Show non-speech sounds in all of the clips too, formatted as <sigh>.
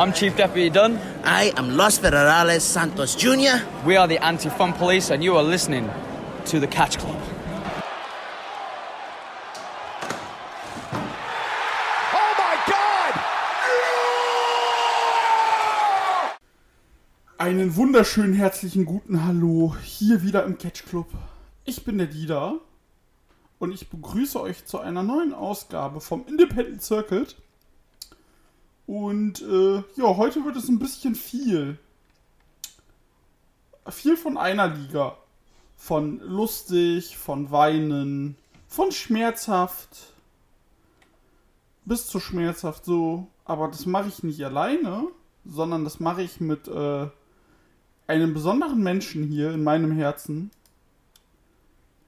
I'm Chief Deputy Dunn. I am Los Federales Santos Jr. We are the Anti Fun Police, and you are listening to the Catch Club. Oh my God! Einen wunderschönen herzlichen guten Hallo hier wieder im Catch Club. Ich bin der Dida und ich begrüße euch zu einer neuen Ausgabe vom Independent Circuit. Und äh, ja, heute wird es ein bisschen viel. Viel von einer Liga. Von lustig, von weinen, von schmerzhaft. Bis zu schmerzhaft so. Aber das mache ich nicht alleine, sondern das mache ich mit äh, einem besonderen Menschen hier in meinem Herzen,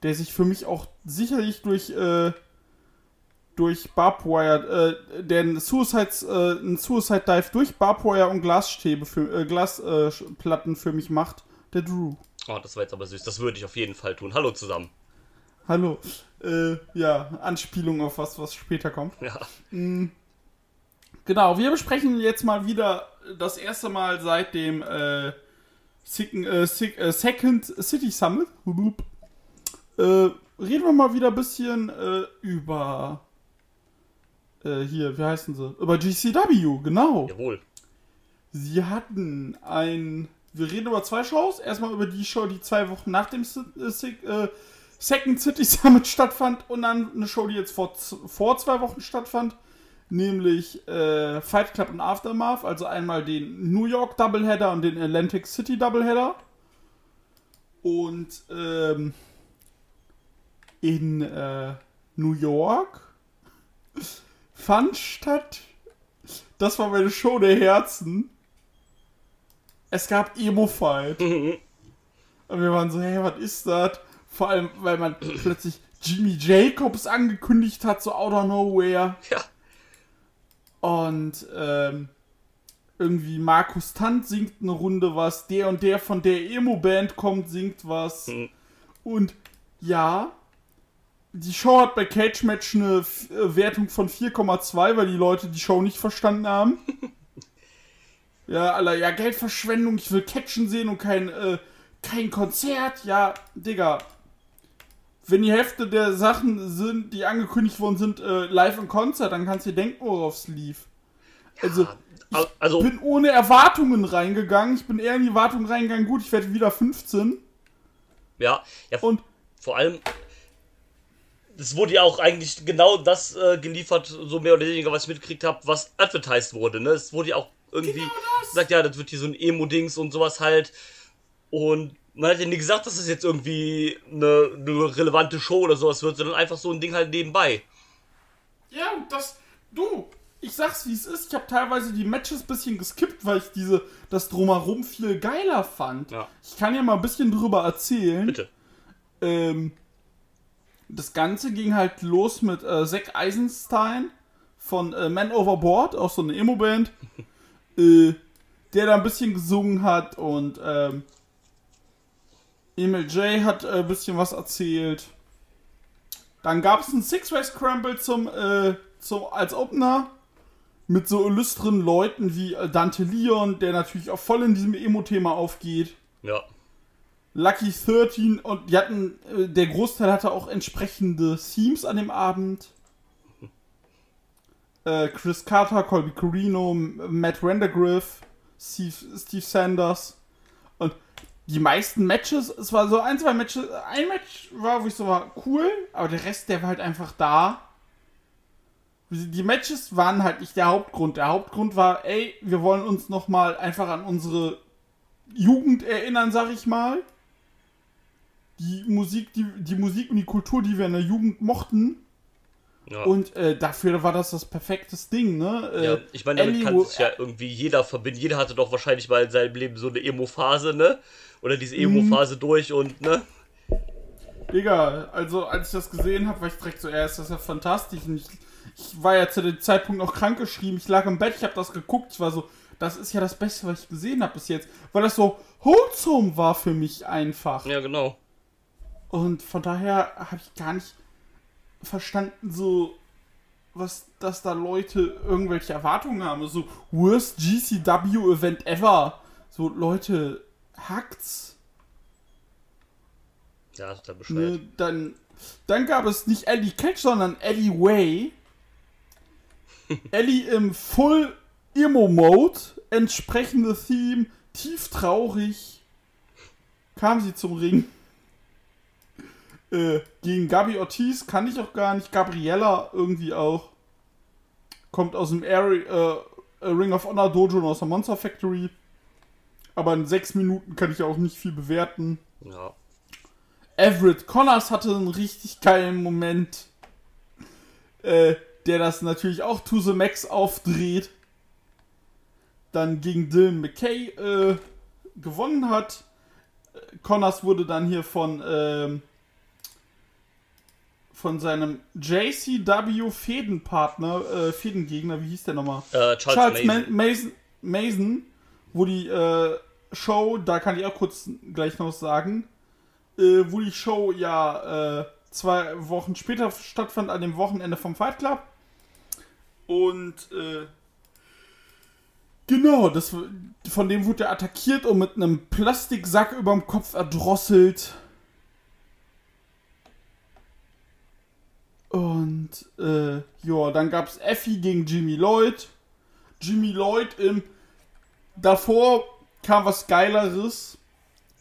der sich für mich auch sicherlich durch äh, durch Barbwire, äh, einen Suicide, äh, einen Suicide Dive durch Barbwire und Glasstäbe für äh, Glasplatten für mich macht, der Drew. Oh, das war jetzt aber süß. Das würde ich auf jeden Fall tun. Hallo zusammen. Hallo. Äh, ja, Anspielung auf was, was später kommt. Ja. Genau, wir besprechen jetzt mal wieder das erste Mal seit dem äh, Second, äh, äh, Second City Summit. Äh, reden wir mal wieder ein bisschen äh, über äh, hier, wie heißen sie? Über GCW, genau. Jawohl. Sie hatten ein. Wir reden über zwei Shows. Erstmal über die Show, die zwei Wochen nach dem äh, äh, Second City <laughs> Summit stattfand und dann eine Show, die jetzt vor, vor zwei Wochen stattfand. Nämlich äh, Fight Club und Aftermath. Also einmal den New York Doubleheader und den Atlantic City Doubleheader. Und ähm, in äh, New York fand statt das war meine Show der Herzen. Es gab Emo-Fight. Und wir waren so, hey, was ist das? Vor allem, weil man plötzlich Jimmy Jacobs angekündigt hat, so out of nowhere. Ja. Und ähm, irgendwie Markus Tant singt eine Runde was, der und der von der Emo-Band kommt, singt was. Mhm. Und ja, die Show hat bei Cage Match eine äh, Wertung von 4,2, weil die Leute die Show nicht verstanden haben. <laughs> ja, Alter, ja, Geldverschwendung, ich will Catchen sehen und kein, äh, kein Konzert. Ja, Digga. Wenn die Hälfte der Sachen sind, die angekündigt worden sind, äh, live im Konzert, dann kannst du dir denken, worauf es lief. Also, Al- Also, bin ohne Erwartungen reingegangen. Ich bin eher in die Erwartungen reingegangen, gut, ich werde wieder 15. ja, ja Und vor allem, es wurde ja auch eigentlich genau das äh, geliefert, so mehr oder weniger, was ich mitgekriegt habe, was advertised wurde. Ne? Es wurde ja auch irgendwie Genau das. gesagt, ja, das wird hier so ein Emo-Dings und sowas halt. Und man hat ja nie gesagt, dass es jetzt irgendwie eine, eine relevante Show oder sowas wird, sondern einfach so ein Ding halt nebenbei. Ja, und das. Du, ich sag's wie es ist. Ich habe teilweise die Matches ein bisschen geskippt, weil ich diese das drumherum viel geiler fand. Ja. Ich kann ja mal ein bisschen drüber erzählen. Bitte. Ähm, das Ganze ging halt los mit äh, Zack Eisenstein von äh, Man Overboard, auch so eine Emo-Band, <laughs> äh, der da ein bisschen gesungen hat und ähm, Emil J hat äh, ein bisschen was erzählt. Dann gab es einen Six-Way Scramble zum, äh, zum, als Opener mit so illustren Leuten wie äh, Dante Leon, der natürlich auch voll in diesem Emo-Thema aufgeht. Ja. Lucky 13 und die hatten, äh, der Großteil hatte auch entsprechende Themes an dem Abend. <laughs> Äh, Chris Carter, Colby Corino, Matt Vandergriff, Steve, Steve Sanders. Und die meisten Matches, es war so ein, zwei Matches, ein Match war, wo ich so war, cool, aber der Rest, der war halt einfach da. Die Matches waren halt nicht der Hauptgrund. Der Hauptgrund war, ey, wir wollen uns nochmal einfach an unsere Jugend erinnern, sag ich mal. Die Musik, die, die Musik und die Kultur, die wir in der Jugend mochten. ja. Und äh, dafür war das das perfektes Ding, ne? Äh, Ja, ich meine, damit kann sich ja irgendwie jeder verbinden. Jeder hatte doch wahrscheinlich mal in seinem Leben so eine Emo-Phase, ne? Oder diese Mhm. Emo-Phase durch und, ne? Digga, also als ich das gesehen habe, war ich direkt so, ja, ist das ja fantastisch. Und ich, ich war ja zu dem Zeitpunkt noch krankgeschrieben. Ich lag im Bett, ich habe das geguckt. Ich war so, das ist ja das Beste, was ich gesehen habe bis jetzt. Weil das so wholesome war für mich einfach. Ja, genau. Und von daher habe ich gar nicht verstanden, so was, dass da Leute irgendwelche Erwartungen haben. So, worst GCW Event ever. So, Leute, hackt's. Ja, total bescheuert. Ne, dann, dann gab es nicht Ellie Catch, sondern Ellie Way. <laughs> Ellie im Full Emo Mode, entsprechende Theme, tief traurig, kam sie zum Ring. Äh, gegen Gabi Ortiz kann ich auch gar nicht. Gabriella irgendwie auch. Kommt aus dem Area, äh, Ring of Honor Dojo und aus der Monster Factory. Aber in sechs Minuten kann ich auch nicht viel bewerten. Ja. Everett Connors hatte einen richtig geilen Moment, äh, der das natürlich auch to the max aufdreht. Dann gegen Dylan McKay äh, gewonnen hat. Äh, Connors wurde dann hier von, ähm, von seinem JCW Fädenpartner, äh, Fädengegner, wie hieß der nochmal? Äh, Charles, Mason. Ma Mason, Mason, wo die äh, Show, da kann ich auch kurz gleich noch sagen, äh, wo die Show ja äh, zwei Wochen später stattfand, an dem Wochenende vom Fight Club. Und äh, genau, das, von dem wurde er attackiert und mit einem Plastiksack über dem Kopf erdrosselt. Und äh, ja, dann gab es Effie gegen Jimmy Lloyd. Jimmy Lloyd im. Davor kam was Geileres.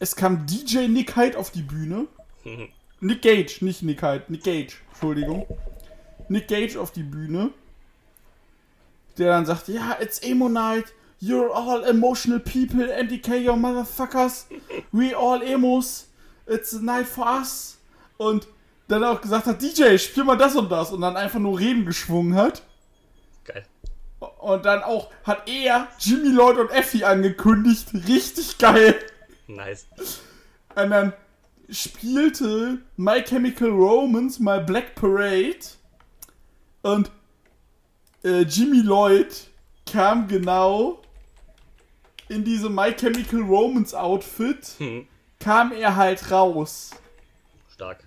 Es kam DJ Nick Hyde auf die Bühne. <laughs> Nick Gage, nicht Nick Hyde. Nick Gage, Entschuldigung. Nick Gage auf die Bühne. Der dann sagte, ja, it's Emo Night. You're all emotional people. MDK, your motherfuckers. We all Emos. It's a night for us. Und dann auch gesagt hat, DJ, spiel mal das und das. Und dann einfach nur Reden geschwungen hat. Geil. Und dann auch hat er Jimmy Lloyd und Effie angekündigt. Richtig geil. Nice. Und dann spielte My Chemical Romance My Black Parade. Und äh, Jimmy Lloyd kam genau in diese My Chemical Romance Outfit. Hm. Kam er halt raus. Stark.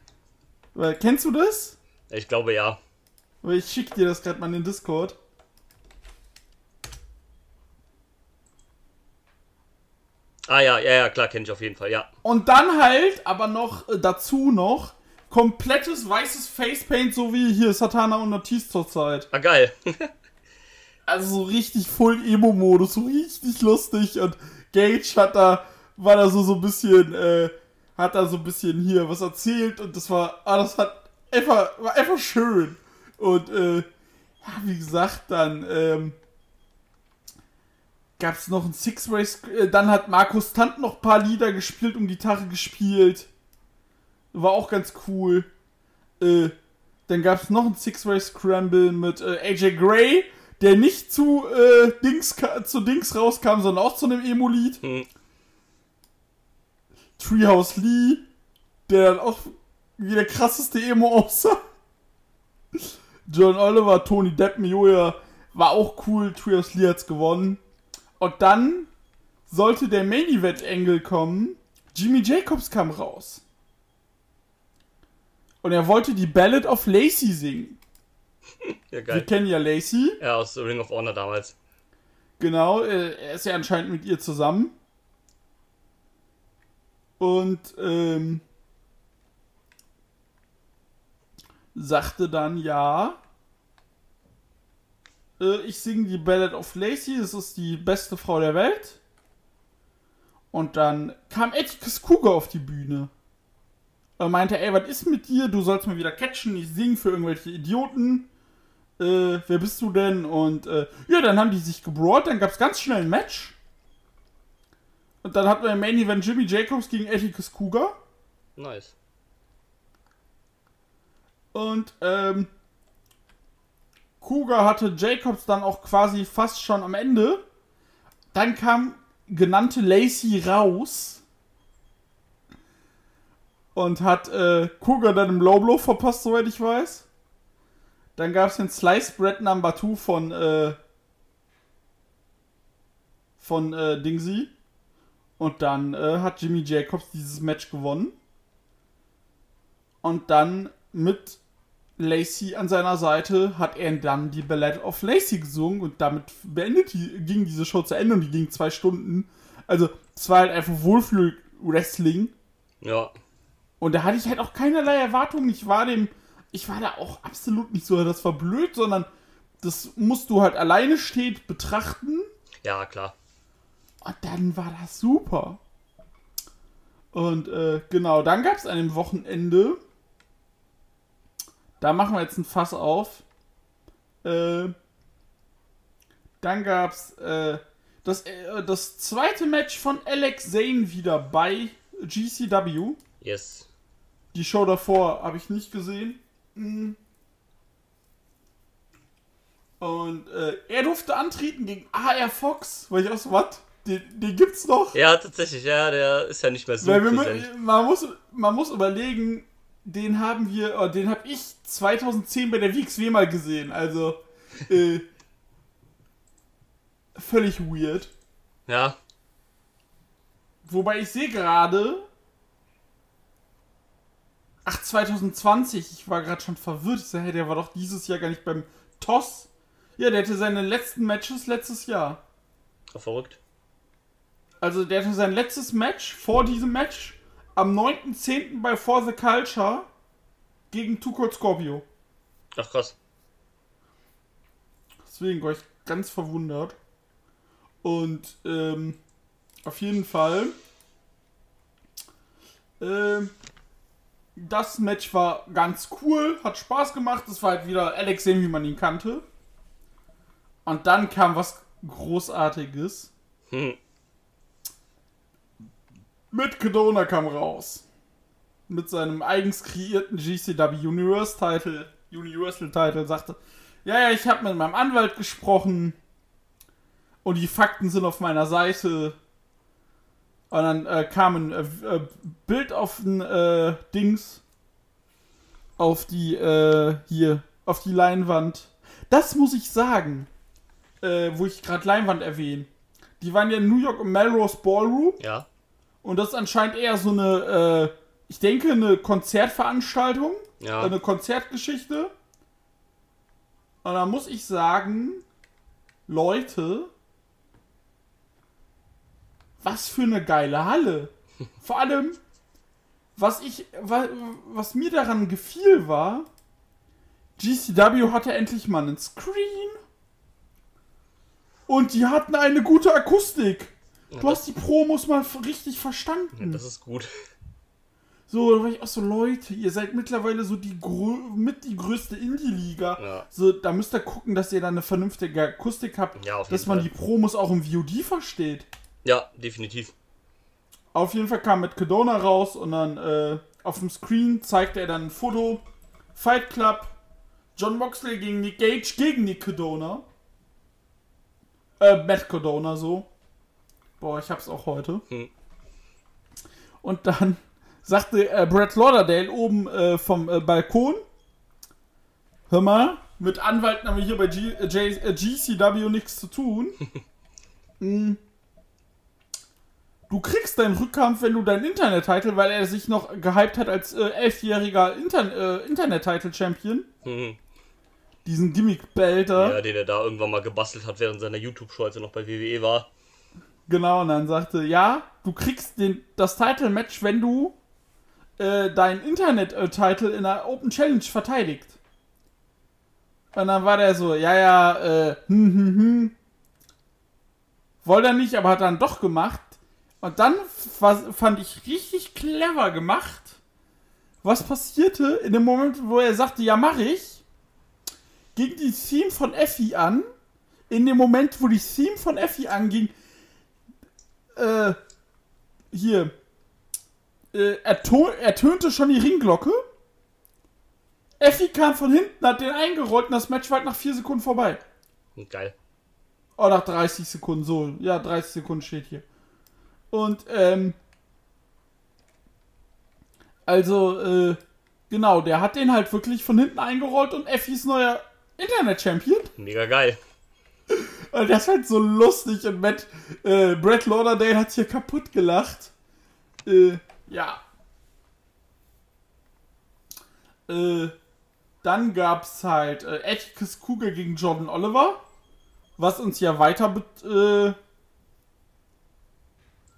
Weil, kennst du das? Ich glaube ja. Weil ich schick dir das gerade mal in den Discord. Ah ja, ja, ja, klar, kenne ich auf jeden Fall, ja. Und dann halt, aber noch äh, dazu noch, komplettes weißes Facepaint, so wie hier Satana und Notiz zurzeit. Ah, geil. <laughs> Also so richtig voll Emo-Modus, so richtig lustig. Und Gage hat da, war da so, so ein bisschen, äh, hat da so ein bisschen hier was erzählt und das war, ah, das hat einfach, war einfach schön. Und, äh, ja, wie gesagt, dann, ähm, gab es noch ein Six-Race, äh, dann hat Markus Tant noch ein paar Lieder gespielt und Gitarre gespielt. War auch ganz cool. Äh, dann gab es noch ein Six-Race Scramble mit äh, AJ Gray, der nicht zu, äh, Dings, zu Dings rauskam, sondern auch zu einem Emo-Lied. Hm. Treehouse Lee, der dann auch wie der krasseste Emo aussah. John Oliver, Tony Depp, Mioja, war auch cool. Treehouse Lee hat's gewonnen. Und dann sollte der Main Event Engel kommen. Jimmy Jacobs kam raus. Und er wollte die Ballad of Lacey singen. Ja, Wir geil. kennen ja Lacey. Ja, aus Ring of Honor damals. Genau, äh, er ist ja anscheinend mit ihr zusammen. Und ähm, sagte dann, ja, äh, ich singe die Ballad of Lacey, das ist die beste Frau der Welt. Und dann kam Atticus Cougar auf die Bühne. Er meinte, ey, was ist mit dir? Du sollst mal wieder catchen, ich singe für irgendwelche Idioten. Äh, wer bist du denn? Und äh, ja, dann haben die sich gebrawlt, dann gab es ganz schnell ein Match. Und dann hatten wir im Main Event Jimmy Jacobs gegen Atticus Cougar. Nice. Und ähm, Cougar hatte Jacobs dann auch quasi fast schon am Ende. Dann kam genannte Lacey raus und hat äh, Cougar dann im Low Blow verpasst, soweit ich weiß. Dann gab es den Slice Bread Number 2 von äh, von äh, Dingsy. Und dann äh, hat Jimmy Jacobs dieses Match gewonnen. Und dann mit Lacey an seiner Seite hat er dann die Ballad of Lacey gesungen und damit beendet die, ging diese Show zu Ende und die ging zwei Stunden. Also, es war halt einfach Wohlfühl-Wrestling. Ja. Und da hatte ich halt auch keinerlei Erwartungen. Ich war dem, ich war da auch absolut nicht so, das war blöd, sondern das musst du halt alleine steht betrachten. Ja, klar. Und dann war das super. Und äh, genau, dann gab es an dem Wochenende, da machen wir jetzt ein Fass auf. Äh, dann gab es äh, das, äh, das zweite Match von Alex Zane wieder bei GCW. Yes. Die Show davor habe ich nicht gesehen. Mhm. Und äh, er durfte antreten gegen AR Fox, weil ich auch so, was? Den, den gibt's noch? Ja, tatsächlich, ja, der ist ja nicht mehr so Weil wir, man, muss, man muss überlegen, den haben wir, oh, den habe ich 2010 bei der WXW mal gesehen. Also, äh, völlig weird. Ja, Wobei ich sehe gerade. Ach, 2020. Ich war gerade schon verwirrt. Ich sag, der war doch dieses Jahr gar nicht beim TOS. Ja, der hatte seine letzten Matches letztes Jahr. verrückt. Also, der hatte sein letztes Match vor diesem Match am 9.10. bei For the Culture gegen Cold Scorpio. Ach krass. Deswegen war ich ganz verwundert. Und ähm, auf jeden Fall. Ähm, das Match war ganz cool, hat Spaß gemacht. Das war halt wieder Alex Zane, wie man ihn kannte. Und dann kam was Großartiges. Hm. Mit Kedona kam raus. Mit seinem eigens kreierten GCW Universe Title, Universal Title, sagte, ja, ja, ich habe mit meinem Anwalt gesprochen und die Fakten sind auf meiner Seite. Und dann äh, kam ein äh, äh, Bild auf ein äh, Dings, auf die, äh, hier, auf die Leinwand. Das muss ich sagen, äh, wo ich gerade Leinwand erwähne. Die waren ja in New York im Melrose Ballroom. Ja. Und das ist anscheinend eher so eine, äh, ich denke, eine Konzertveranstaltung. Ja. Eine Konzertgeschichte. Und da muss ich sagen, Leute, was für eine geile Halle. <laughs> Vor allem, was ich, wa- was mir daran gefiel war, GCW hatte endlich mal einen Screen. Und die hatten eine gute Akustik. Du hast die Promos mal richtig verstanden. Das ist gut. So, da war ich auch so, Leute, ihr seid mittlerweile so die mit die größte Indie-Liga. Ja. So, da müsst ihr gucken, dass ihr da eine vernünftige Akustik habt, Ja, auf dass man Fall. die Promos auch im VOD versteht. Ja, definitiv. Auf jeden Fall kam mit Kedona raus und dann äh, auf dem Screen zeigte er dann ein Foto. Fight Club, John Moxley gegen Nick Gage gegen Nick Kedona. Äh, Matt Kedona so. Boah, ich hab's auch heute. Hm. Und dann <laughs> sagte äh, Brett Lauderdale oben äh, vom äh, Balkon, hör mal, mit Anwalten haben wir hier bei G äh, J äh, GCW nichts zu tun. Mm. <laughs> Du kriegst deinen Rückkampf, wenn du deinen Internet-Title, weil er sich noch gehypt hat als äh, elfjähriger Inter Internet-Title-Champion. Hm. Diesen Gimmick-Belter. Ja, den er da irgendwann mal gebastelt hat während seiner YouTube-Show, als er noch bei WWE war. Genau, und dann sagte, ja, du kriegst den, das Title-Match, wenn du äh, deinen Internet-Title in der Open Challenge verteidigt. Und dann war der so, ja, ja, äh, hm, hm, hm. Wollte er nicht, aber hat dann doch gemacht. Und dann fand ich richtig clever gemacht. Was passierte in dem Moment, wo er sagte, ja, mach ich, ging die Theme von Effie an. In dem Moment, wo die Theme von Effie anging, äh, hier, äh, erto- ertönte schon die Ringglocke. Effi kam von hinten, hat den eingerollt und das Match war halt nach 4 Sekunden vorbei. Geil. Oh, nach 30 Sekunden, so. Ja, 30 Sekunden steht hier. Und, ähm, also, äh, genau, der hat den halt wirklich von hinten eingerollt und Effis neuer Internet-Champion. Mega geil. Und das ist halt so lustig und Matt, äh, Brett Lauderdale hat hier kaputt gelacht. Äh, ja. Äh, Dann gab's halt äh, Atticus Cougar gegen Jordan Oliver, was uns ja weiter be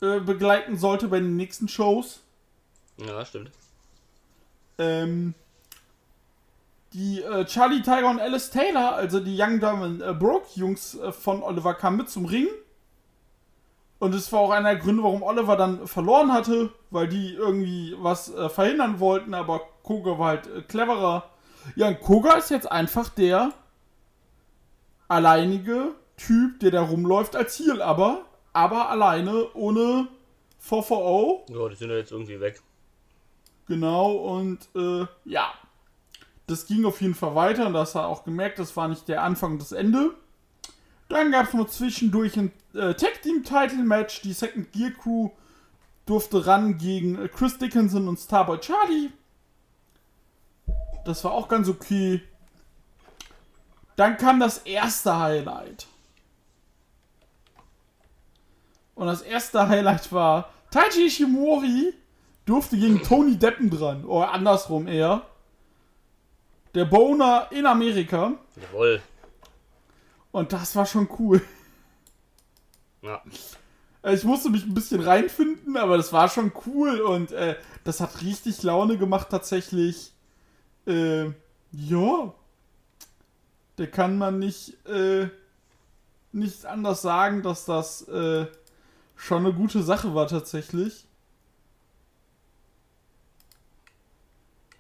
äh, äh, begleiten sollte bei den nächsten Shows. Ja, stimmt. Ähm, die äh, Charlie Tiger und Alice Taylor, also die Young Diamond äh, Broke Jungs äh, von Oliver, kamen mit zum Ring. Und es war auch einer der Gründe, warum Oliver dann verloren hatte, weil die irgendwie was äh, verhindern wollten, aber Koga war halt äh, cleverer. Ja, und Koga ist jetzt einfach der alleinige Typ, der da rumläuft als Heel, aber, aber alleine, ohne VVO. Ja, die sind ja jetzt irgendwie weg. Genau, und äh, ja. Das ging auf jeden Fall weiter und das hat auch gemerkt, das war nicht der Anfang und das Ende. Dann gab es noch zwischendurch ein äh, Tag Team Title Match. Die Second Gear Crew durfte ran gegen äh, Chris Dickinson und Starboy Charlie. Das war auch ganz okay. Dann kam das erste Highlight. Und das erste Highlight war Taiji Ishimori durfte gegen Tony Deppen dran. Oder andersrum eher. Der Boner in Amerika. Jawohl. Und das war schon cool. Ja. Ich musste mich ein bisschen reinfinden, aber das war schon cool und äh, das hat richtig Laune gemacht tatsächlich. Äh, ja. Da kann man nicht, äh, nicht anders sagen, dass das äh, schon eine gute Sache war tatsächlich.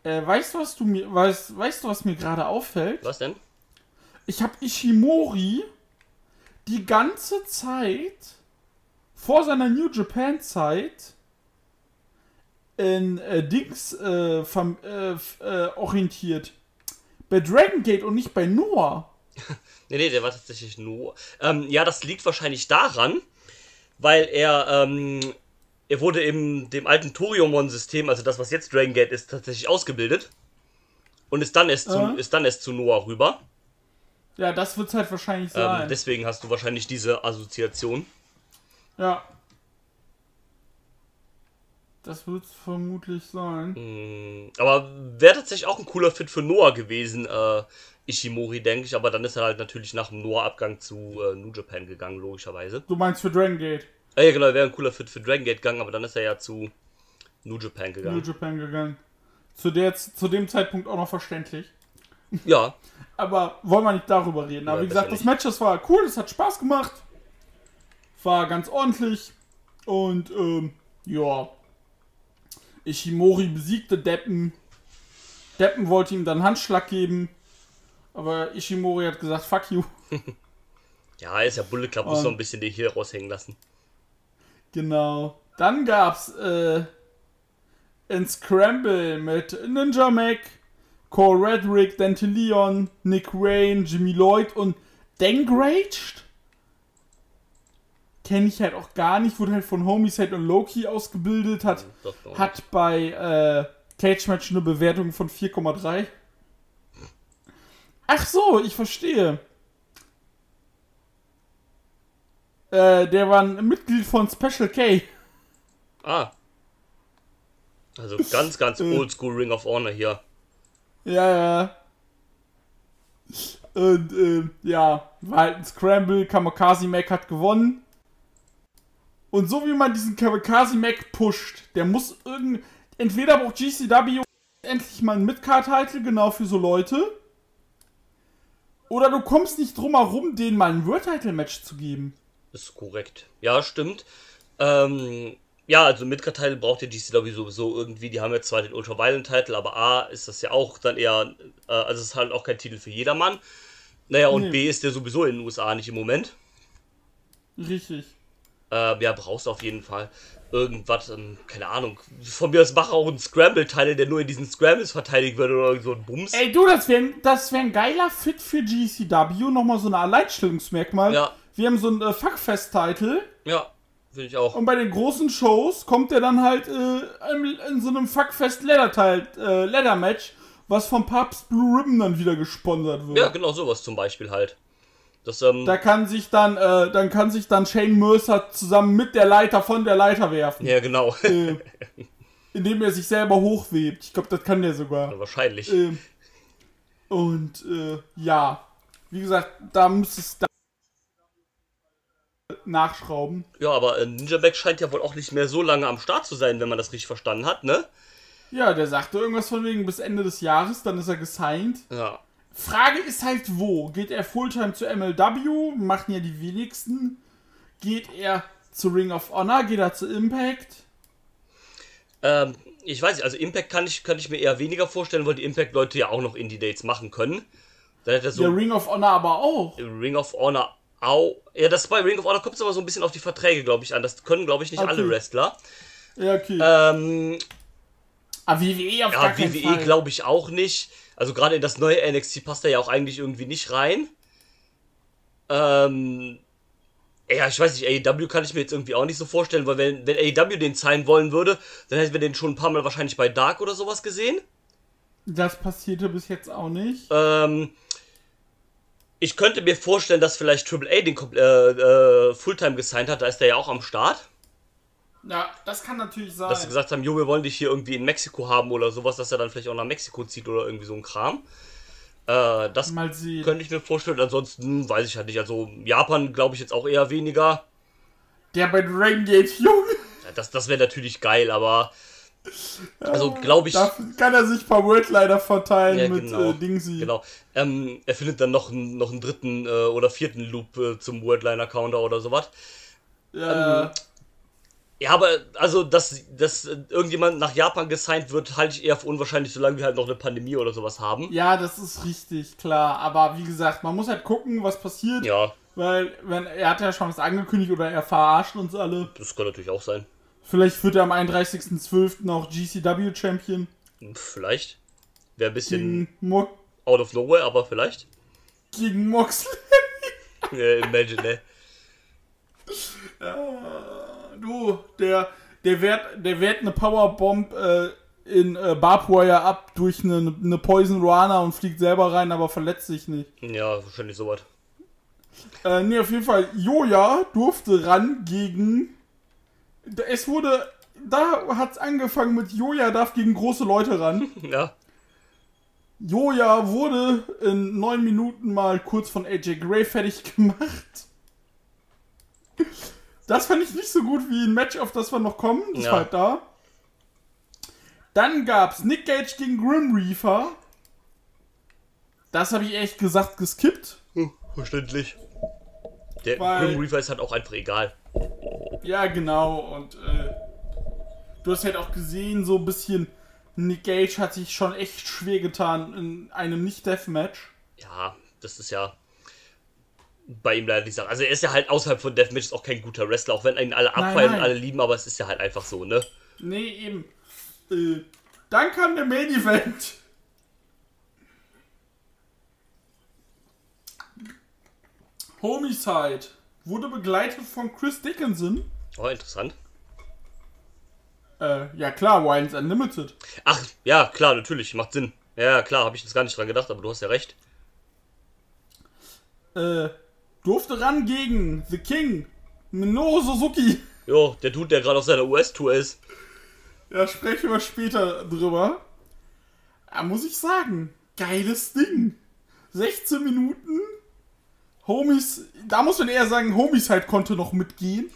Äh, weißt du, was du mir, weißt, weißt du, was mir gerade auffällt? Was denn? Ich habe Ishimori die ganze Zeit vor seiner New Japan Zeit in äh, Dings äh, fam- äh, äh, orientiert. Bei Dragon Gate und nicht bei Noah. <laughs> Nee, nee, der war tatsächlich nur. Ähm, ja, das liegt wahrscheinlich daran, weil er, ähm, er wurde in dem alten Toriumon-System, also das, was jetzt Dragon Gate ist, tatsächlich ausgebildet. Und ist dann erst zu, Äh. ist dann erst zu Noah rüber. Ja, das wird halt wahrscheinlich sein. Ähm, deswegen hast du wahrscheinlich diese Assoziation. ja. Das wird vermutlich sein. Mm, Aber wäre tatsächlich auch ein cooler Fit für Noah gewesen, äh, Ishimori, denke ich. Aber dann ist er halt natürlich nach dem Noah-Abgang zu äh, New Japan gegangen, logischerweise. Du meinst für Dragon Gate, Äh, ja, genau, wäre ein cooler Fit für Dragon Gate gegangen, aber dann ist er ja zu New Japan New gegangen. Japan gegangen. Zu, der, zu dem Zeitpunkt auch noch verständlich. Ja, <laughs> Aber wollen wir nicht darüber reden. Aber Ja, wie gesagt, das Match, das war cool, das hat Spaß gemacht. War ganz ordentlich. Und, ähm, ja. Ishimori besiegte Deppen. Deppen wollte ihm dann Handschlag geben. Aber Ishimori hat gesagt, fuck you. <laughs> ja, ist ja Bullet Club, muss noch ein bisschen die hier raushängen lassen. Genau. Dann gab's, äh, ein Scramble mit Ninja Mac, Cole Redrick, Dante Leon, Nick Wayne, Jimmy Lloyd und Dengraged. Kenne ich halt auch gar nicht, wurde halt von Homicide und Loki ausgebildet, hat, hat bei äh, Cage Match eine Bewertung von 4,3. Ach so, ich verstehe. Äh, der war ein Mitglied von Special K. Ah. Also ganz, ganz Äh. oldschool Ring of Honor hier. Ja, ja. Und, ähm, ja, war halt ein Scramble, Kamikaze Mac hat gewonnen. Und so wie man diesen Kamikaze Mac pusht, der muss irgend. Entweder braucht GCW endlich mal einen Midcard-Titel, genau für so Leute. Oder du kommst nicht drum herum, denen mal ein World-Title-Match zu geben. Ist korrekt. Ja, stimmt. Ähm, ja, also Midcard-Title braucht ja GCW sowieso irgendwie. Die haben jetzt zwar den Ultra-Violent-Title, aber A ist das ja auch dann eher, äh, also es ist halt auch kein Titel für jedermann. Naja, und Nee. B ist der sowieso in den USA nicht im Moment. Richtig. Äh, ja, brauchst du auf jeden Fall irgendwas, ähm, keine Ahnung. Von mir aus mach auch einen Scramble-Teil, der nur in diesen Scrambles verteidigt wird oder so ein Bums. Ey, du, das wäre das wär ein geiler Fit für GCW. Nochmal so ein Alleinstellungsmerkmal. Ja. Wir haben so einen äh, Fuckfest-Titel. Ja, finde ich auch. Und bei den großen Shows kommt er dann halt äh, in, in so einem Fuckfest Leather äh, Leather was vom Papst Blue Ribbon dann wieder gesponsert wird. Ja, genau sowas zum Beispiel halt. Das, ähm, Da kann sich dann, äh, dann kann sich dann Shane Mercer zusammen mit der Leiter von der Leiter werfen, ja, genau. äh, indem er sich selber hochwebt. Ich glaube, das kann der sogar. Wahrscheinlich. Ähm, Und äh, ja, wie gesagt, da müsste es da nachschrauben. Ja, aber äh, Ninja Mac scheint ja wohl auch nicht mehr so lange am Start zu sein, wenn man das richtig verstanden hat, ne? Ja, der sagte irgendwas von wegen bis Ende des Jahres, dann ist er gesigned. Ja. Frage ist halt wo? Geht er Fulltime zu MLW? Machen ja die wenigsten. Geht er zu Ring of Honor? Geht er zu Impact? Ähm, ich weiß nicht, also Impact kann ich, kann ich mir eher weniger vorstellen, weil die Impact-Leute ja auch noch Indie-Dates machen können. Er so Ja, Ring of Honor aber auch. Ring of Honor auch. Ja, das bei Ring of Honor kommt es aber so ein bisschen auf die Verträge, glaube ich, an. Das können, glaube ich, nicht Okay. alle Wrestler. Ja, okay. Ähm, aber WWE auf gar ja, keinen WWE glaube ich auch nicht. Also gerade in das neue NXT passt er ja auch eigentlich irgendwie nicht rein. Ähm, ja, ich weiß nicht, AEW kann ich mir jetzt irgendwie auch nicht so vorstellen, weil wenn, wenn AEW den zahlen wollen würde, dann hätten wir den schon ein paar Mal wahrscheinlich bei Dark oder sowas gesehen. Das passierte bis jetzt auch nicht. Ähm, ich könnte mir vorstellen, dass vielleicht Triple A den äh, äh, Fulltime gesigned hat, da ist der ja auch am Start. Ja, das kann natürlich sein. Dass sie gesagt haben, jo, wir wollen dich hier irgendwie in Mexiko haben oder sowas, dass er dann vielleicht auch nach Mexiko zieht oder irgendwie so ein Kram. Äh, das könnte ich mir vorstellen. Ansonsten weiß ich halt nicht. Also Japan glaube ich jetzt auch eher weniger. Der bei Dragon Gate, Junge. Das, das wäre natürlich geil, aber <laughs> also glaube ich. Da kann er sich ein paar Worldliner verteilen Ja, mit genau. äh, Dingsy. Genau. Ähm, er findet dann noch, einen- noch einen dritten äh, oder vierten Loop äh, zum Wordliner-Counter oder sowas. Ja, Ja, aber also, dass, dass irgendjemand nach Japan gesigned wird, halte ich eher für unwahrscheinlich, solange wir halt noch eine Pandemie oder sowas haben. ja, das ist richtig, klar. Aber wie gesagt, man muss halt gucken, was passiert. Ja, Weil, wenn er hat ja schon was angekündigt oder er verarscht uns alle. das kann natürlich auch sein. Vielleicht wird er am 31.12. auch GCW-Champion Hm, Vielleicht. Wäre ein bisschen out of nowhere, aber vielleicht. gegen Moxley. <laughs> Imagine, ne? Du, der, der wehrt, der wehrt eine Powerbomb äh, in äh, Barbed Wire ab durch eine, eine Poison Ruana und fliegt selber rein, aber verletzt sich nicht. Ja, wahrscheinlich sowas. Äh, nee, auf jeden Fall, Joja durfte ran gegen. Es wurde. Da hat's angefangen mit Joja darf gegen große Leute ran. <laughs> Ja. Joja wurde in neun Minuten mal kurz von AJ Gray fertig gemacht. Das fand ich nicht so gut wie ein Match, auf das wir noch kommen. Das Ja. war halt da. Dann gab's Nick Gage gegen Grim Reaper. Das habe ich echt gesagt geskippt. Hm, verständlich. Der Weil- Grim Reaper ist halt auch einfach egal. Ja, genau. Und äh, du hast halt auch gesehen, so ein bisschen, Nick Gage hat sich schon echt schwer getan in einem Nicht-Deathmatch. Ja, das ist ja bei ihm leider die Sache. Also er ist ja halt außerhalb von Deathmatches auch kein guter Wrestler, auch wenn ihn alle abfeiern nein. und alle lieben, aber es ist ja halt einfach so, ne? Nee, eben. Äh, dann kam der Main Event. Homicide wurde begleitet von Chris Dickinson. Oh, interessant. Äh, ja klar, Wild's Unlimited. Ach, ja, klar, natürlich, macht Sinn. Ja, klar, habe ich jetzt gar nicht dran gedacht, aber du hast ja recht. Äh, durfte ran gegen The King, Minoru Suzuki. <laughs> Jo, der Dude, der gerade auf seiner US-Tour ist. Da sprechen wir später drüber. Da muss ich sagen, geiles Ding. 16 Minuten. Homies, da muss man eher sagen, Homies halt konnte noch mitgehen.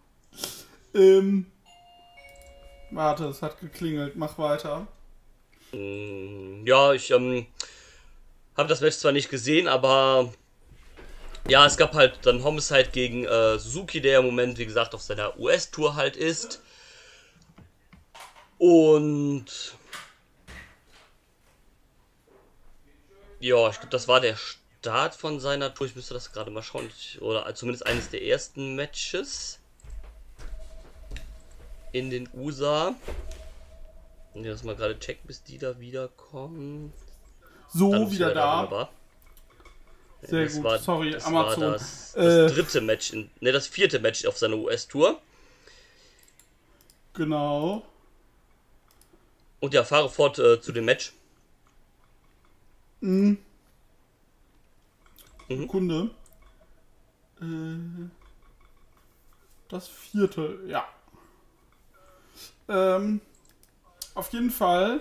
<laughs> ähm, warte, es hat geklingelt, mach weiter. Ja, ich ähm, habe das Match zwar nicht gesehen, aber ja, es gab halt dann Homicide gegen äh, Suzuki, der im Moment, wie gesagt, auf seiner US-Tour halt ist. Und ja, ich glaube, das war der Start von seiner Tour. Ich müsste das gerade mal schauen. Ich, oder zumindest eines der ersten Matches in den USA. Und das mal gerade checken, bis die da wiederkommen. So, Dann wieder da. wunderbar. Sehr Das gut, war- sorry, das Amazon. War das, das Äh. dritte Match, in, ne, das vierte Match auf seiner US-Tour. Genau. Und ja, fahre fort äh, zu dem Match. Sekunde. Äh, das vierte, ja. Ähm, auf jeden Fall.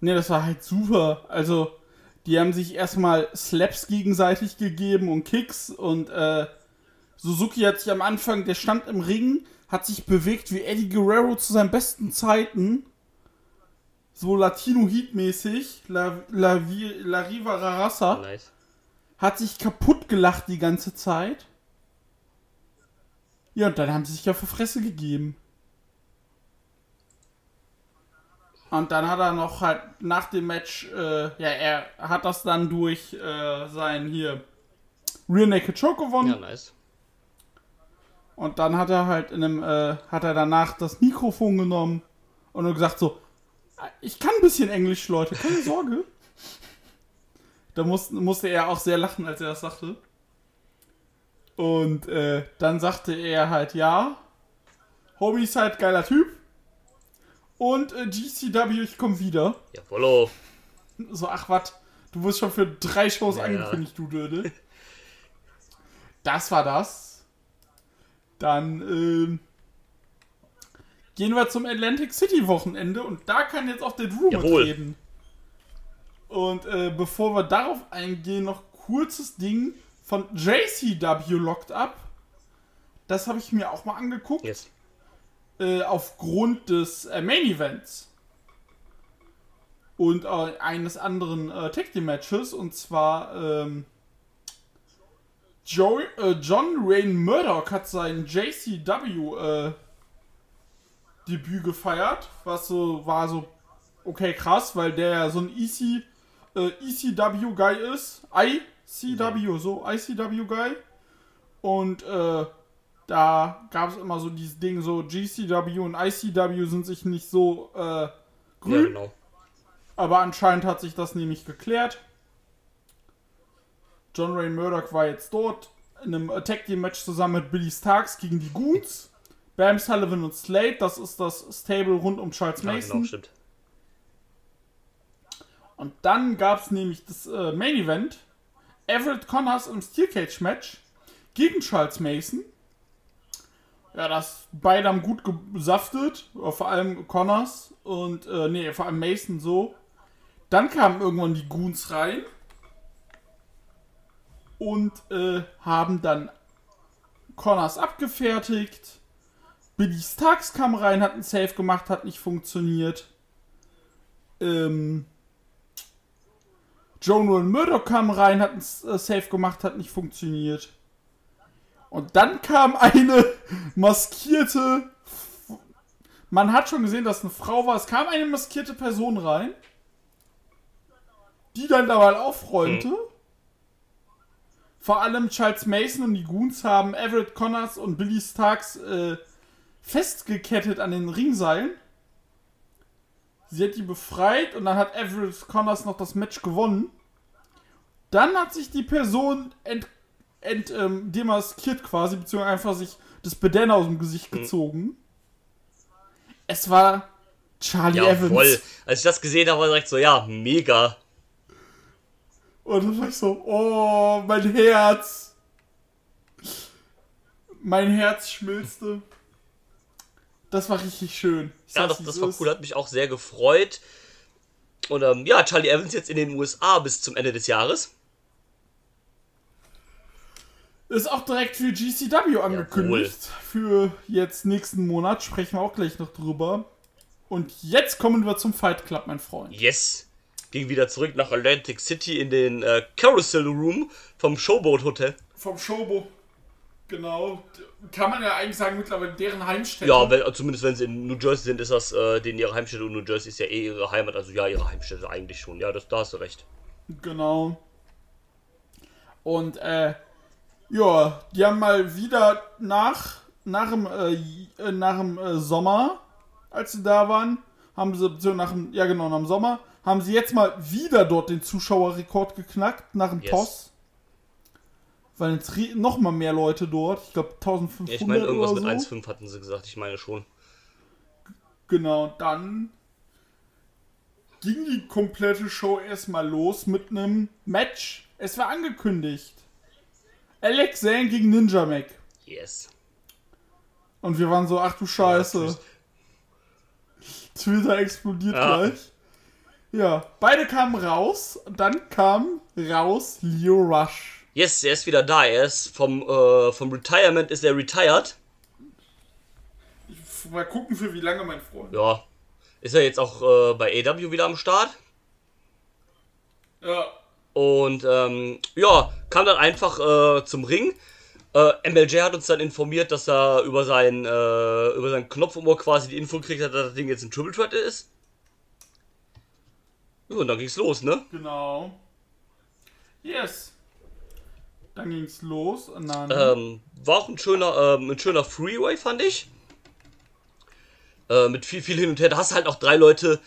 Ne, das war halt super. Also, Die haben sich erstmal Slaps gegenseitig gegeben und Kicks und äh, Suzuki hat sich am Anfang, der stand im Ring, hat sich bewegt wie Eddie Guerrero zu seinen besten Zeiten. So Latino Heat mäßig, La, La, La Riva Rarasa, Nice. Hat sich kaputt gelacht die ganze Zeit. Ja, und dann haben sie sich auf die Fresse gegeben. Und dann hat er noch halt nach dem Match, äh, ja, er hat das dann durch äh, sein hier Rear Naked Choke gewonnen. Ja, nice. Und dann hat er halt in einem, äh, hat er danach das Mikrofon genommen und nur gesagt so, ich kann ein bisschen Englisch, Leute, keine Sorge. Da musste, musste er auch sehr lachen, als er das sagte. Und äh, dann sagte er halt, ja, Homie ist halt geiler Typ. Und äh, GCW, ich komm wieder. Jawollo. So, ach was, du wirst schon für drei Shows Ja, angekündigt, du Dödel. Das war das. Dann ähm, gehen wir zum Atlantic City Wochenende und da kann jetzt auch der Drew Jawohl. mitreden. Und äh, bevor wir darauf eingehen, noch kurzes Ding von JCW Locked Up. Das habe ich mir auch mal angeguckt Yes. äh, aufgrund des äh, Main Events und äh, eines anderen äh, Tag Team Matches und zwar ähm, Joe, äh, John Rain Murdoch hat sein JCW Debüt gefeiert, was so war so okay krass, weil der ja so ein EC, äh, ECW Guy ist, ICW so ICW Guy und äh, da gab es immer so dieses Ding, so GCW und ICW sind sich nicht so äh, Ja, grün, genau. aber anscheinend hat sich das nämlich geklärt. John Ray Murdoch war jetzt dort in einem Attack Team Match zusammen mit Billy Starks gegen die Goons. Bam Sullivan und Slade, das ist das Stable rund um Charles Ja, Mason. genau, stimmt. Und dann gab es nämlich das äh, Main Event. Everett Connors im Steel Cage Match gegen Charles Mason. Ja, das beide haben gut gesaftet, äh, vor allem Connors und äh, nee, vor allem Mason so. Dann kamen irgendwann die Goons rein und äh, haben dann Connors abgefertigt. Billy Starks kam rein, hat einen Save gemacht, hat nicht funktioniert. Ähm, Joan Rowan Murdoch kam rein, hat einen äh, Save gemacht, hat nicht funktioniert. Und dann kam eine <laughs> maskierte. Man hat schon gesehen, dass eine Frau war. Es kam eine maskierte Person rein, die dann dabei aufräumte. Vor allem Charles Mason und die Goons haben Everett Connors und Billy Starks äh, festgekettet an den Ringseilen. Sie hat die befreit und dann hat Everett Connors noch das Match gewonnen. Dann hat sich die Person ent, ent, ähm, demaskiert quasi, beziehungsweise einfach sich das Bedän aus dem Gesicht gezogen. Es war Charlie Jawoll. Evans. Als ich das gesehen habe, war ich direkt so, ja, mega. Und dann war ich so, oh, mein Herz. Mein Herz schmilzte. Das war richtig schön. Ich Ja, das, das war cool, hat mich auch sehr gefreut. Und ähm, ja, Charlie Evans jetzt in den USA bis zum Ende des Jahres. Ist auch direkt für GCW angekündigt. Für jetzt nächsten Monat. Sprechen wir auch gleich noch drüber. Und jetzt kommen wir zum Fight Club, mein Freund. Yes. Ging wieder zurück nach Atlantic City in den äh, Carousel Room vom Showboat Hotel. Vom Showbo. Genau. Kann man ja eigentlich sagen, mittlerweile deren Heimstätte. Ja, wenn, zumindest wenn sie in New Jersey sind, ist das äh, denen ihre Heimstätte und New Jersey ist ja eh ihre Heimat. Also ja, ihre Heimstätte eigentlich schon. Ja, das, da hast du recht. Genau. Und, äh, ja, die haben mal wieder nach, nach dem, äh, äh, nach dem äh, Sommer, als sie da waren, haben sie, so nach dem, ja genau, nach dem Sommer, haben sie jetzt mal wieder dort den Zuschauerrekord geknackt, nach dem Yes. TOS. Weil jetzt noch mal mehr Leute dort, ich glaube 1500 Ja, ich meine, irgendwas oder mit so. 1,5 hatten sie gesagt. Ich meine schon. Genau, dann ging die komplette Show erstmal los mit einem Match. Es war angekündigt. Alex Zane gegen Ninja Mac. Yes. Und wir waren so, ach du Scheiße. Twitter explodiert Ja. gleich. Ja, beide kamen raus. Dann kam raus Leo Rush. Yes, er ist wieder da. Er ist vom, äh, vom Retirement ist er retired. Mal gucken, für wie lange, mein Freund. Ja. Ist er jetzt auch äh, bei AW wieder am Start? Ja. Und ähm, ja, kam dann einfach äh, zum Ring. Äh, MLJ hat uns dann informiert, dass er über seinen, äh, über seinen Knopfuhr quasi die Info gekriegt hat, dass das Ding jetzt ein Triple Threat ist. Ja, und dann ging's los, ne? Genau. Yes. Dann ging's los und dann. Ähm, war auch ein schöner, ähm, ein schöner Freeway, fand ich. Äh, mit viel, viel hin und her. Da hast du halt auch drei Leute,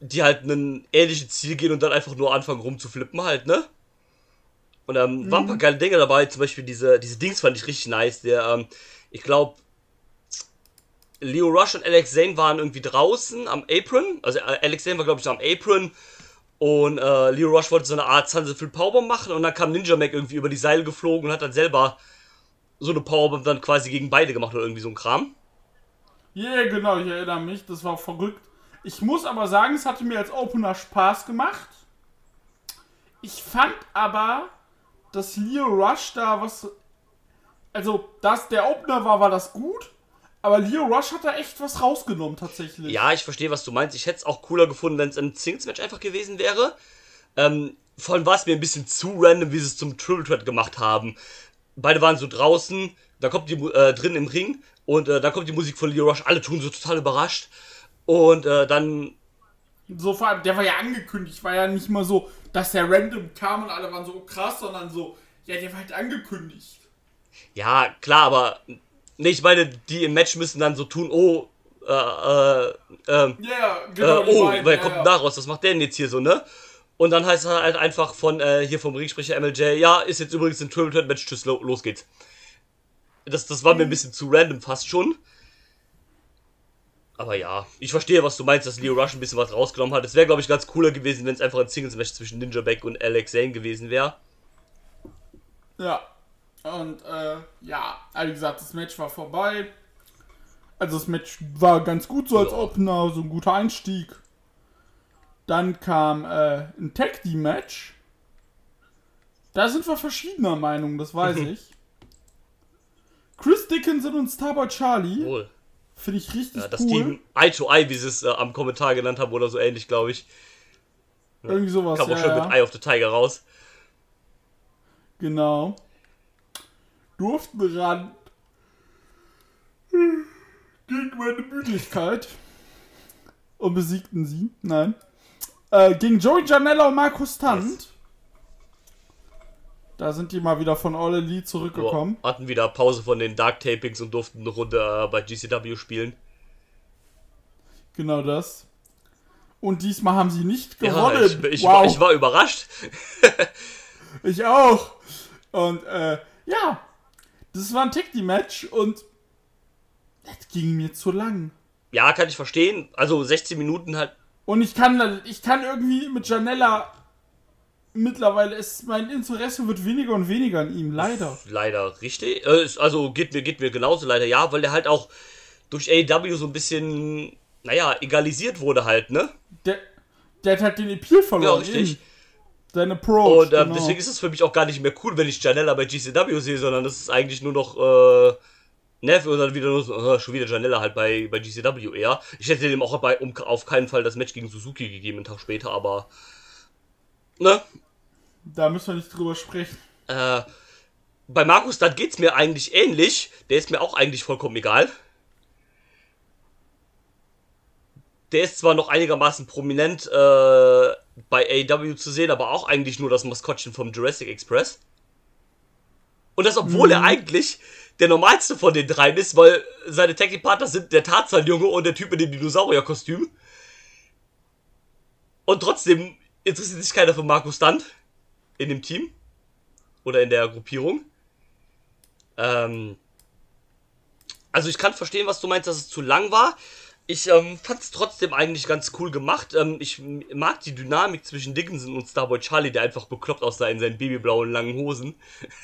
die halt ein ähnliches Ziel gehen und dann einfach nur anfangen rumzuflippen halt, ne? Und ähm, waren ein paar geile Dinge dabei, zum Beispiel diese, diese Dings fand ich richtig nice. Der, ähm, ich glaube, Leo Rush und Alex Zane waren irgendwie draußen am Apron. Also äh, Alex Zane war, glaube ich, am Apron. Und äh, Leo Rush wollte so eine Art Sunset Powerbomb machen und dann kam Ninja Mac irgendwie über die Seile geflogen und hat dann selber so eine Powerbomb dann quasi gegen beide gemacht oder irgendwie so ein Kram. Ja, yeah, genau, ich erinnere mich. Das war verrückt. Ich muss aber sagen, es hatte mir als Opener Spaß gemacht. Ich fand aber, dass Leo Rush da was. Also, dass der Opener war, war das gut. Aber Leo Rush hat da echt was rausgenommen, tatsächlich. Ja, ich verstehe, was du meinst. Ich hätte es auch cooler gefunden, wenn es ein Singles-Match einfach gewesen wäre. Ähm, vor allem war es mir ein bisschen zu random, wie sie es zum Triple Threat gemacht haben. Beide waren so draußen, da kommt die äh, drin im Ring und äh, dann kommt die Musik von Leo Rush. Alle tun so total überrascht. Und äh, dann. So vor allem, der war ja angekündigt, war ja nicht mal so, dass der random kam und alle waren so krass, sondern so, ja, der war halt angekündigt. Ja, klar, aber Nee, ich meine, die im Match müssen dann so tun, oh, äh, äh, ähm, ja, genau. Äh, oh, beiden, wer ja, kommt ja. daraus? Was macht der denn jetzt hier so, ne? Und dann heißt es halt einfach von, äh, hier vom Ringsprecher MLJ, ja, ist jetzt übrigens ein Triple Threat Match, tschüss, los geht's. Das, das war mir ein bisschen zu random fast schon. Aber ja, ich verstehe, was du meinst, dass Leo Rush ein bisschen was rausgenommen hat. Es wäre, glaube ich, ganz cooler gewesen, wenn es einfach ein Singles-Match zwischen Ninja Beck und Alex Zane gewesen wäre. Ja, und äh, ja, wie gesagt, das Match war vorbei. Also das Match war ganz gut so als Opener, so ein guter Einstieg. Dann kam äh, ein Tag Team Match. Da sind wir verschiedener Meinung, das weiß <laughs> ich. Chris Dickinson und Starboy Charlie. Wohl. Finde ich richtig ja, das cool. Team Eye to Eye, wie sie es äh, am Kommentar genannt haben oder so ähnlich, glaube ich. Ja, Irgendwie sowas. Kam auch ja, schön ja. mit Eye of the Tiger raus. Genau durften ran gegen meine Müdigkeit und besiegten sie. Nein. Äh, gegen Joey Janella und Markus Tant. Yes. Da sind die mal wieder von All Elite zurückgekommen. Ja, hatten wieder Pause von den Dark Tapings und durften eine Runde äh, bei GCW spielen. Genau das. Und diesmal haben sie nicht gewonnen. Ja, ich, ich, wow. war, ich war überrascht. <laughs> ich auch. Und äh, ja, das war ein Tag-Team-Match und das ging mir zu lang. Ja, kann ich verstehen. Also 16 Minuten halt. Und ich kann, ich kann irgendwie mit Janella mittlerweile ist mein Interesse wird weniger und weniger an ihm, leider. Leider, richtig. Äh, also geht mir, geht mir genauso leider, ja, weil der halt auch durch AEW so ein bisschen, naja, egalisiert wurde halt, ne? Der, der hat halt den Appeal verloren. Ja, richtig. Dein Approach. Und ähm, genau. deswegen ist es für mich auch gar nicht mehr cool, wenn ich Janella bei GCW sehe, sondern das ist eigentlich nur noch äh, Neff und dann wieder nur so, äh, schon wieder Janella halt bei, bei GCW eher. Ich hätte dem auch bei, um, auf keinen Fall das Match gegen Suzuki gegeben, einen Tag später, aber. Ne? Da müssen wir nicht drüber sprechen. Äh, bei Markus, da geht's mir eigentlich ähnlich. Der ist mir auch eigentlich vollkommen egal. Der ist zwar noch einigermaßen prominent äh, bei AEW zu sehen, aber auch eigentlich nur das Maskottchen vom Jurassic Express. Und das, obwohl mhm. er eigentlich der normalste von den dreien ist, weil seine Tag-Partner sind der Tarzan-Junge und der Typ in dem Dinosaurier-Kostüm. Und trotzdem interessiert sich keiner für Markus Stunt in dem Team. Oder in der Gruppierung. Ähm, also ich kann verstehen, was du meinst, dass es zu lang war. Ich ähm, fand es trotzdem eigentlich ganz cool gemacht. Ähm, ich mag die Dynamik zwischen Dickinson und Starboy Charlie, der einfach bekloppt aussah in seinen babyblauen langen Hosen.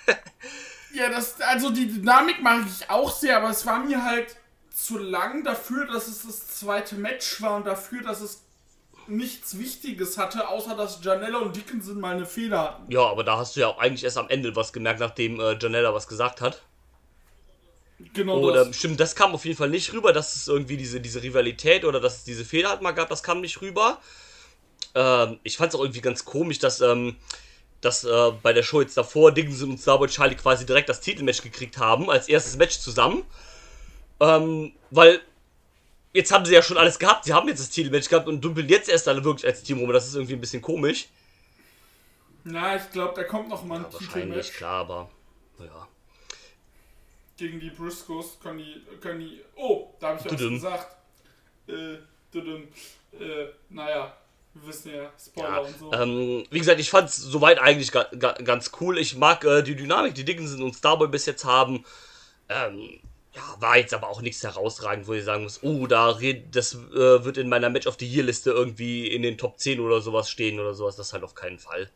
<laughs> ja, das, also die Dynamik mag ich auch sehr, aber es war mir halt zu lang dafür, dass es das zweite Match war und dafür, dass es nichts Wichtiges hatte, außer dass Janella und Dickinson mal eine Fehler hatten. Ja, aber da hast du ja auch eigentlich erst am Ende was gemerkt, nachdem äh, Janella was gesagt hat. Genau Oder das. stimmt, das kam auf jeden Fall nicht rüber, dass es irgendwie diese, diese Rivalität oder dass es diese Fehler halt mal gab, das kam nicht rüber. Ähm, ich fand es auch irgendwie ganz komisch, dass, ähm, dass äh, bei der Show jetzt davor Dickinson und Starboy Charlie quasi direkt das Titelmatch gekriegt haben, als erstes Match zusammen. Ähm, weil jetzt haben sie ja schon alles gehabt, sie haben jetzt das Titelmatch gehabt und dümpeln jetzt erst alle wirklich als Team rum. Das ist irgendwie ein bisschen komisch. Na, ich glaube, da kommt noch mal ein Wahrscheinlich, Titelmatch klar, aber naja. gegen die Briscoes. Können die, können die, oh, da habe ich ja was gesagt. Äh, tudum. äh, naja, wir wissen ja, Spoiler Ja, und so. ähm, wie gesagt, ich fand es soweit eigentlich ga, ga, ganz cool. Ich mag äh, die Dynamik, die Dickinson und Starboy bis jetzt haben. Ähm, ja, war jetzt aber auch nichts herausragend, wo ich sagen muss, oh, da red, das äh, wird in meiner Match of the Year Liste irgendwie in den Top 10 oder sowas stehen oder sowas. Das halt auf keinen Fall.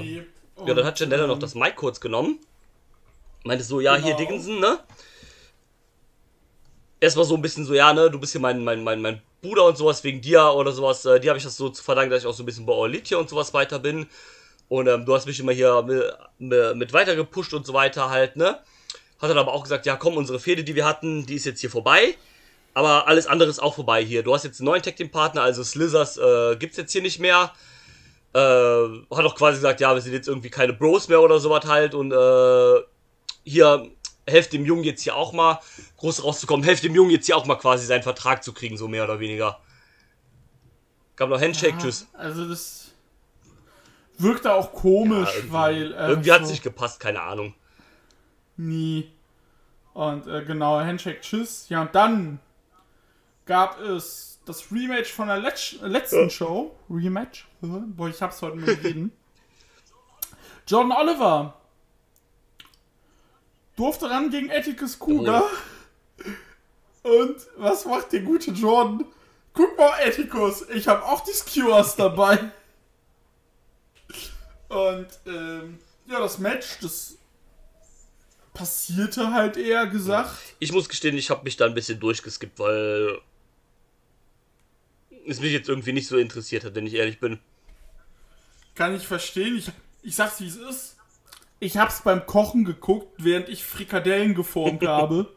nee. Ja, dann hat Janella noch ähm, das Mic kurz genommen. Meinte so, ja, hier Genau. Dickinson, ne? Erstmal so ein bisschen so, ja, ne, du bist hier mein, mein, mein, mein Bruder und sowas wegen dir oder sowas. Äh, dir habe ich das so zu verdanken, dass ich auch so ein bisschen bei hier und sowas weiter bin. Und ähm, du hast mich immer hier mit, mit, mit weiter gepusht und so weiter halt, ne? Hat dann aber auch gesagt, ja komm, unsere Fehde, die wir hatten, die ist jetzt hier vorbei. Aber alles andere ist auch vorbei hier. Du hast jetzt einen neuen Tag Team Partner, also Slithers äh, gibt's jetzt hier nicht mehr. Äh, hat auch quasi gesagt, ja, wir sind jetzt irgendwie keine Bros mehr oder sowas halt. Und äh, hier, helft dem Jungen jetzt hier auch mal groß rauszukommen. Helft dem Jungen jetzt hier auch mal quasi seinen Vertrag zu kriegen, so mehr oder weniger. Gab noch Handshake, tschüss. Also das wirkte auch komisch, Ja, irgendwie- weil äh, Irgendwie hat es so- nicht gepasst, keine Ahnung. Nie. Und äh, genau, Handshake, tschüss. Ja, und dann gab es das Rematch von der Letz letzten Show. Rematch? <laughs> Boah, ich hab's heute mit reden. John Oliver durfte ran gegen Atticus Cougar. Und was macht der gute John? Guck mal, Atticus, ich habe auch die Skewers dabei. <laughs> Und ähm, ja, das Match, das passierte halt eher gesagt. Ich muss gestehen, ich habe mich da ein bisschen durchgeskippt, weil es mich jetzt irgendwie nicht so interessiert hat, wenn ich ehrlich bin. Kann ich verstehen. Ich, ich sag's wie es ist. Ich hab's beim Kochen geguckt, während ich Frikadellen geformt <laughs> habe.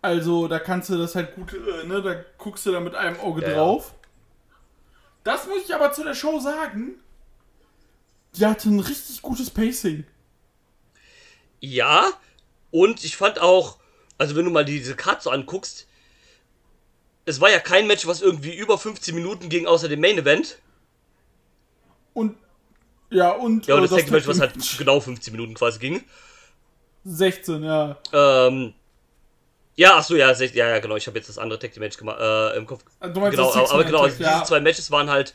Also, da kannst du das halt gut, äh, ne, da guckst du da mit einem Auge Ja, ja. drauf. Das muss ich aber zu der Show sagen. Die hatte ein richtig gutes Pacing. Ja, und ich fand auch, also wenn du mal diese Karte so anguckst, es war ja kein Match, was irgendwie über 15 Minuten ging, außer dem Main Event. Und, ja, und, Ja, und äh, das Tag Match, was halt genau 15 Minuten quasi ging. 16, ja. Ähm, ja, ach so, ja, ja, ja, genau, ich habe jetzt das andere Tag Match gemacht, äh, im Kopf. Du meinst genau, das aber, genau, also diese ja. zwei Matches waren halt,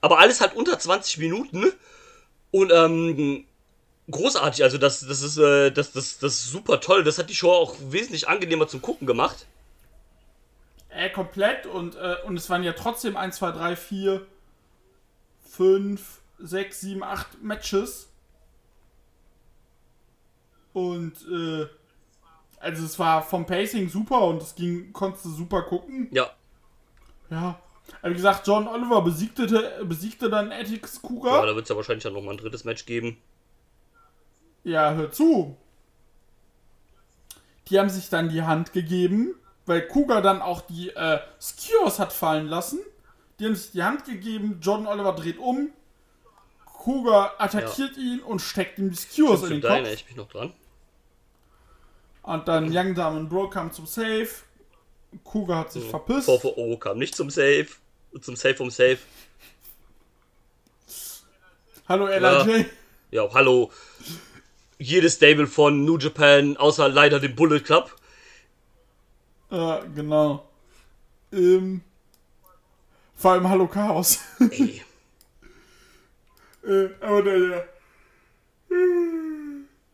aber alles halt unter 20 Minuten und ähm, großartig, also das, das ist, äh, das, das, das ist super toll, das hat die Show auch wesentlich angenehmer zum Gucken gemacht. Äh, komplett und, äh, und es waren ja trotzdem 1, 2, 3, 4, 5, 6, 7, 8 Matches. Und, äh, also es war vom Pacing super und es ging, konntest du super gucken. Ja, Ja. Aber wie gesagt, John Oliver besiegte, besiegte dann Atticus ja Cougar. da wird es ja wahrscheinlich dann nochmal ein drittes Match geben. Ja, hör zu. Die haben sich dann die Hand gegeben, weil Cougar dann auch die äh, Skewers hat fallen lassen. Die haben sich die Hand gegeben, John Oliver dreht um, Cougar attackiert ihn und steckt ihm die Skewers in den erinnere Kopf. ich mich noch dran. Und dann Young Diamond Bro kam zum Safe. Cougar hat sich verpisst. VVO kam nicht zum Save, zum Save vom Save. Hallo LRJ. Ja, hallo. Jedes Stable von New Japan, außer leider dem Bullet Club. Ja, genau. Ähm, vor allem Hallo Chaos. Ey. <laughs> Äh, aber der, der.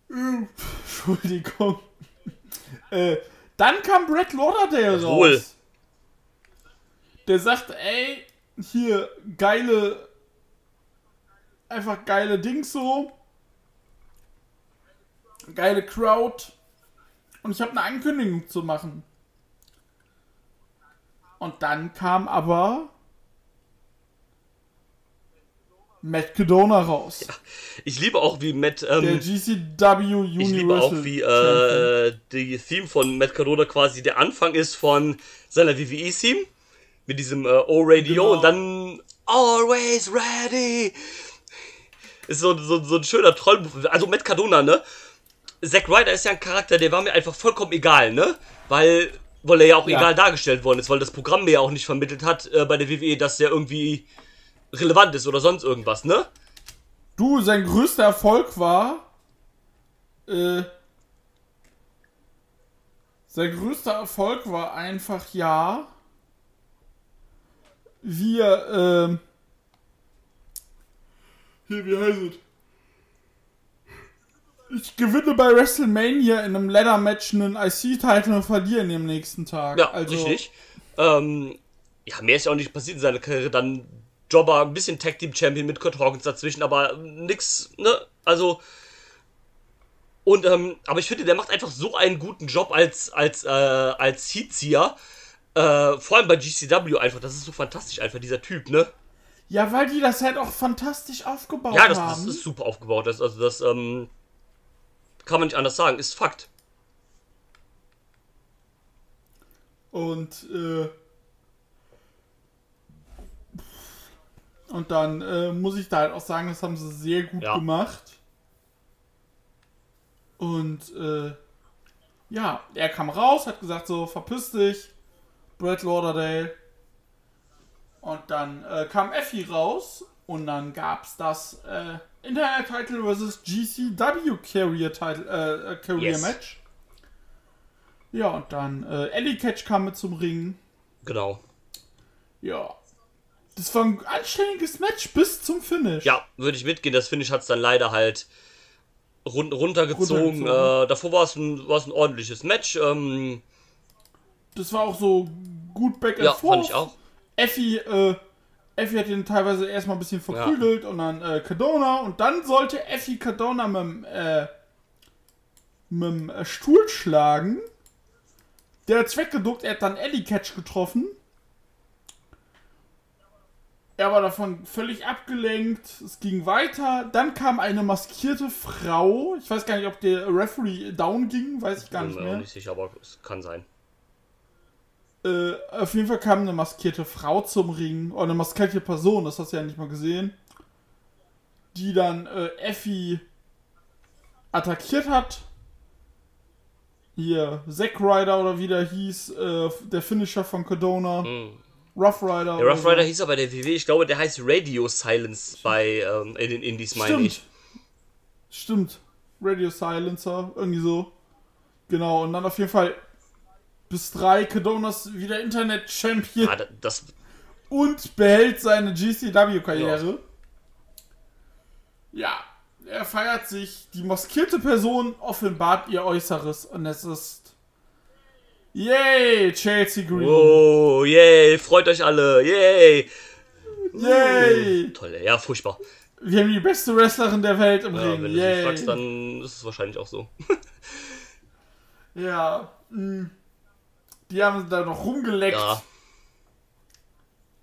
Entschuldigung. <laughs> äh, dann kam Brett Lauderdale Jawohl. raus. Der sagt, ey, hier, geile. Einfach geile Dings so geile Crowd. Und ich habe eine Ankündigung zu machen. Und dann kam aber Matt Cadona raus. Ja, ich liebe auch wie Matt. Ähm, der GCW Universal. Ich liebe auch wie äh, die Theme von Matt Cadona quasi der Anfang ist von seiner WWE-Theme mit diesem äh, Oh Radio genau. und dann Always Ready. Ist so, so, so ein schöner Trollbuch. Also Matt Cadona, ne? Zack Ryder ist ja ein Charakter, der war mir einfach vollkommen egal, ne? Weil, weil er ja auch Ja. egal dargestellt worden ist, weil das Programm mir ja auch nicht vermittelt hat äh, bei der WWE, dass der irgendwie relevant ist oder sonst irgendwas, ne? Du, sein größter Erfolg war. Äh, sein größter Erfolg war einfach, ja. Wir, ähm. Hier, wie heißt es? Ich gewinne bei WrestleMania in einem Ladder-Match einen IC-Title und verliere ihn am nächsten Tag. Ja, also, richtig. Ähm, ja, mehr ist ja auch nicht passiert in seiner Karriere. Dann Jobber, ein bisschen Tag Team Champion mit Kurt Hawkins dazwischen, aber nix, ne? Also. Und, ähm, aber ich finde, der macht einfach so einen guten Job als, als, äh, als Heatzieher. Äh, vor allem bei GCW einfach. Das ist so fantastisch, einfach dieser Typ, ne? Ja, weil die das halt auch fantastisch aufgebaut Ja, das, haben. das ist super aufgebaut. Das, also, das, ähm, kann man nicht anders sagen. Ist Fakt. Und, äh, und dann äh, muss ich da halt auch sagen, das haben sie sehr gut Ja. gemacht. Und, äh, ja, er kam raus, hat gesagt so, verpiss dich, Brad Lauderdale. Und dann äh, kam Effie raus und dann gab's das äh, Internet Title vs. GCW Carrier Title äh, äh, Carrier Yes. Match. Ja, und dann äh, Ellie Catch kam mit zum Ring. Genau. Ja. Das war ein anständiges Match bis zum Finish. Ja, würde ich mitgehen. Das Finish hat es dann leider halt run runtergezogen. Runtergezogen. Äh, davor war es ein, war's ein ordentliches Match. Ähm, Das war auch so gut back and ja, forth. fand ich auch. Effie, äh, Effie hat ihn teilweise erstmal ein bisschen verprügelt und dann äh, Cardona und dann sollte Effie Cardona mit dem, äh, mit dem äh, Stuhl schlagen. Der hat weggeduckt, er hat dann Ellie Catch getroffen. Er war davon völlig abgelenkt. Es ging weiter. Dann kam eine maskierte Frau. Ich weiß gar nicht, ob der Referee down ging. Weiß ich gar Bin nicht mir auch mehr. nicht sicher, aber es kann sein. Äh, auf jeden Fall kam eine maskierte Frau zum Ring. Oder eine maskierte Person, das hast du ja nicht mal gesehen. Die dann äh, Effie attackiert hat. Hier, Zack Ryder oder wie der hieß, äh, der Finisher von Cardona. Rough Rider. Der Rough Rider hieß aber der WW, ich glaube, der heißt Radio Silence bei ähm, in den Indies, meine Stimmt. ich. Stimmt. Radio Silencer, irgendwie so. Genau, und dann auf jeden Fall bis drei Cadonas wieder Internet-Champion. Ah, da- das, und behält seine GCW-Karriere. Ja. er feiert sich. Die maskierte Person offenbart ihr Äußeres und es ist. Yay, Chelsea Green. oh, yay, freut euch alle, yay. Yay. Toll, ja, furchtbar. Wir haben die beste Wrestlerin der Welt im Ja, Ring. wenn du sie Yay. fragst, dann ist es wahrscheinlich auch so. Ja. mh. Die haben da noch rumgeleckt. Ja,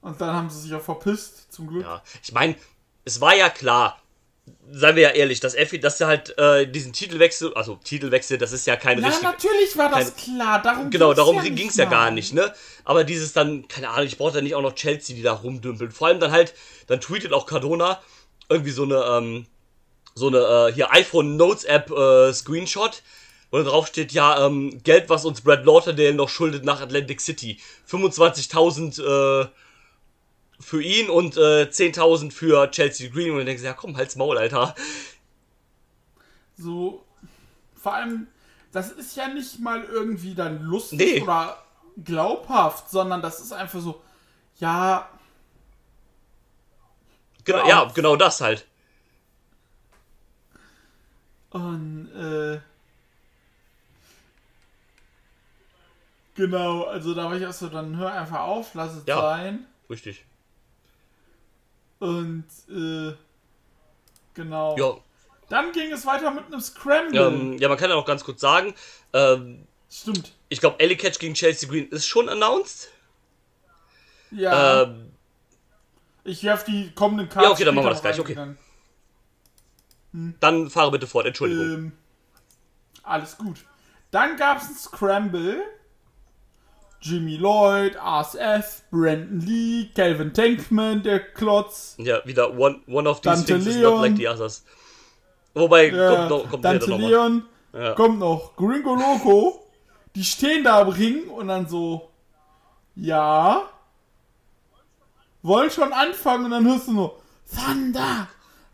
Und dann haben sie sich auch verpisst, zum Glück. ja. Ich meine, es war ja klar, seien wir ja ehrlich, dass Effi, dass er halt äh, diesen Titelwechsel, also Titelwechsel, das ist ja keine Na, richtige. natürlich war das keine- klar. Darum Genau, darum ja ging es ja gar nicht, ne? Aber dieses dann, keine Ahnung, ich brauche da nicht auch noch Chelsea, die da rumdümpeln. Vor allem dann halt, dann tweetet auch Cardona irgendwie so eine, ähm, so eine, äh, hier iPhone Notes App äh, Screenshot, dann drauf steht, ja, ähm, Geld, was uns Brad Lauderdale noch schuldet nach Atlantic City. 25.000, äh, für ihn und äh, 10.000 für Chelsea Green. Und dann denkst du, ja komm, halt's Maul, Alter. So, vor allem, das ist ja nicht mal irgendwie dann lustig Nee. oder glaubhaft, sondern das ist einfach so, ja, Genau, ja, genau das halt. und, äh, genau, also da war ich auch so, dann hör einfach auf, lass es Ja. sein. Richtig. Und, äh, genau. Ja, Dann ging es weiter mit einem Scramble. ähm, ja, man kann ja noch ganz kurz sagen, ähm, Stimmt. ich glaube, Ellie Catch gegen Chelsea Green ist schon announced. Ja. Ähm, Ich werf die kommenden Karten. Ja, okay, dann machen wir das gleich, okay. rein. Dann fahre bitte fort, Entschuldigung. Ähm, alles gut. Dann gab es ein Scramble. Jimmy Lloyd, ASF, Brandon Lee, Calvin Tankman, der Klotz. Ja, wieder one, one of these Dante things is Leon. not like the others. Wobei, Ja, kommt, noch, kommt Dante nochmal. Leon, Ja. kommt noch Gringo Loco. Die stehen da am Ring und dann so, ja, wollen schon anfangen und dann hörst du nur Thunder,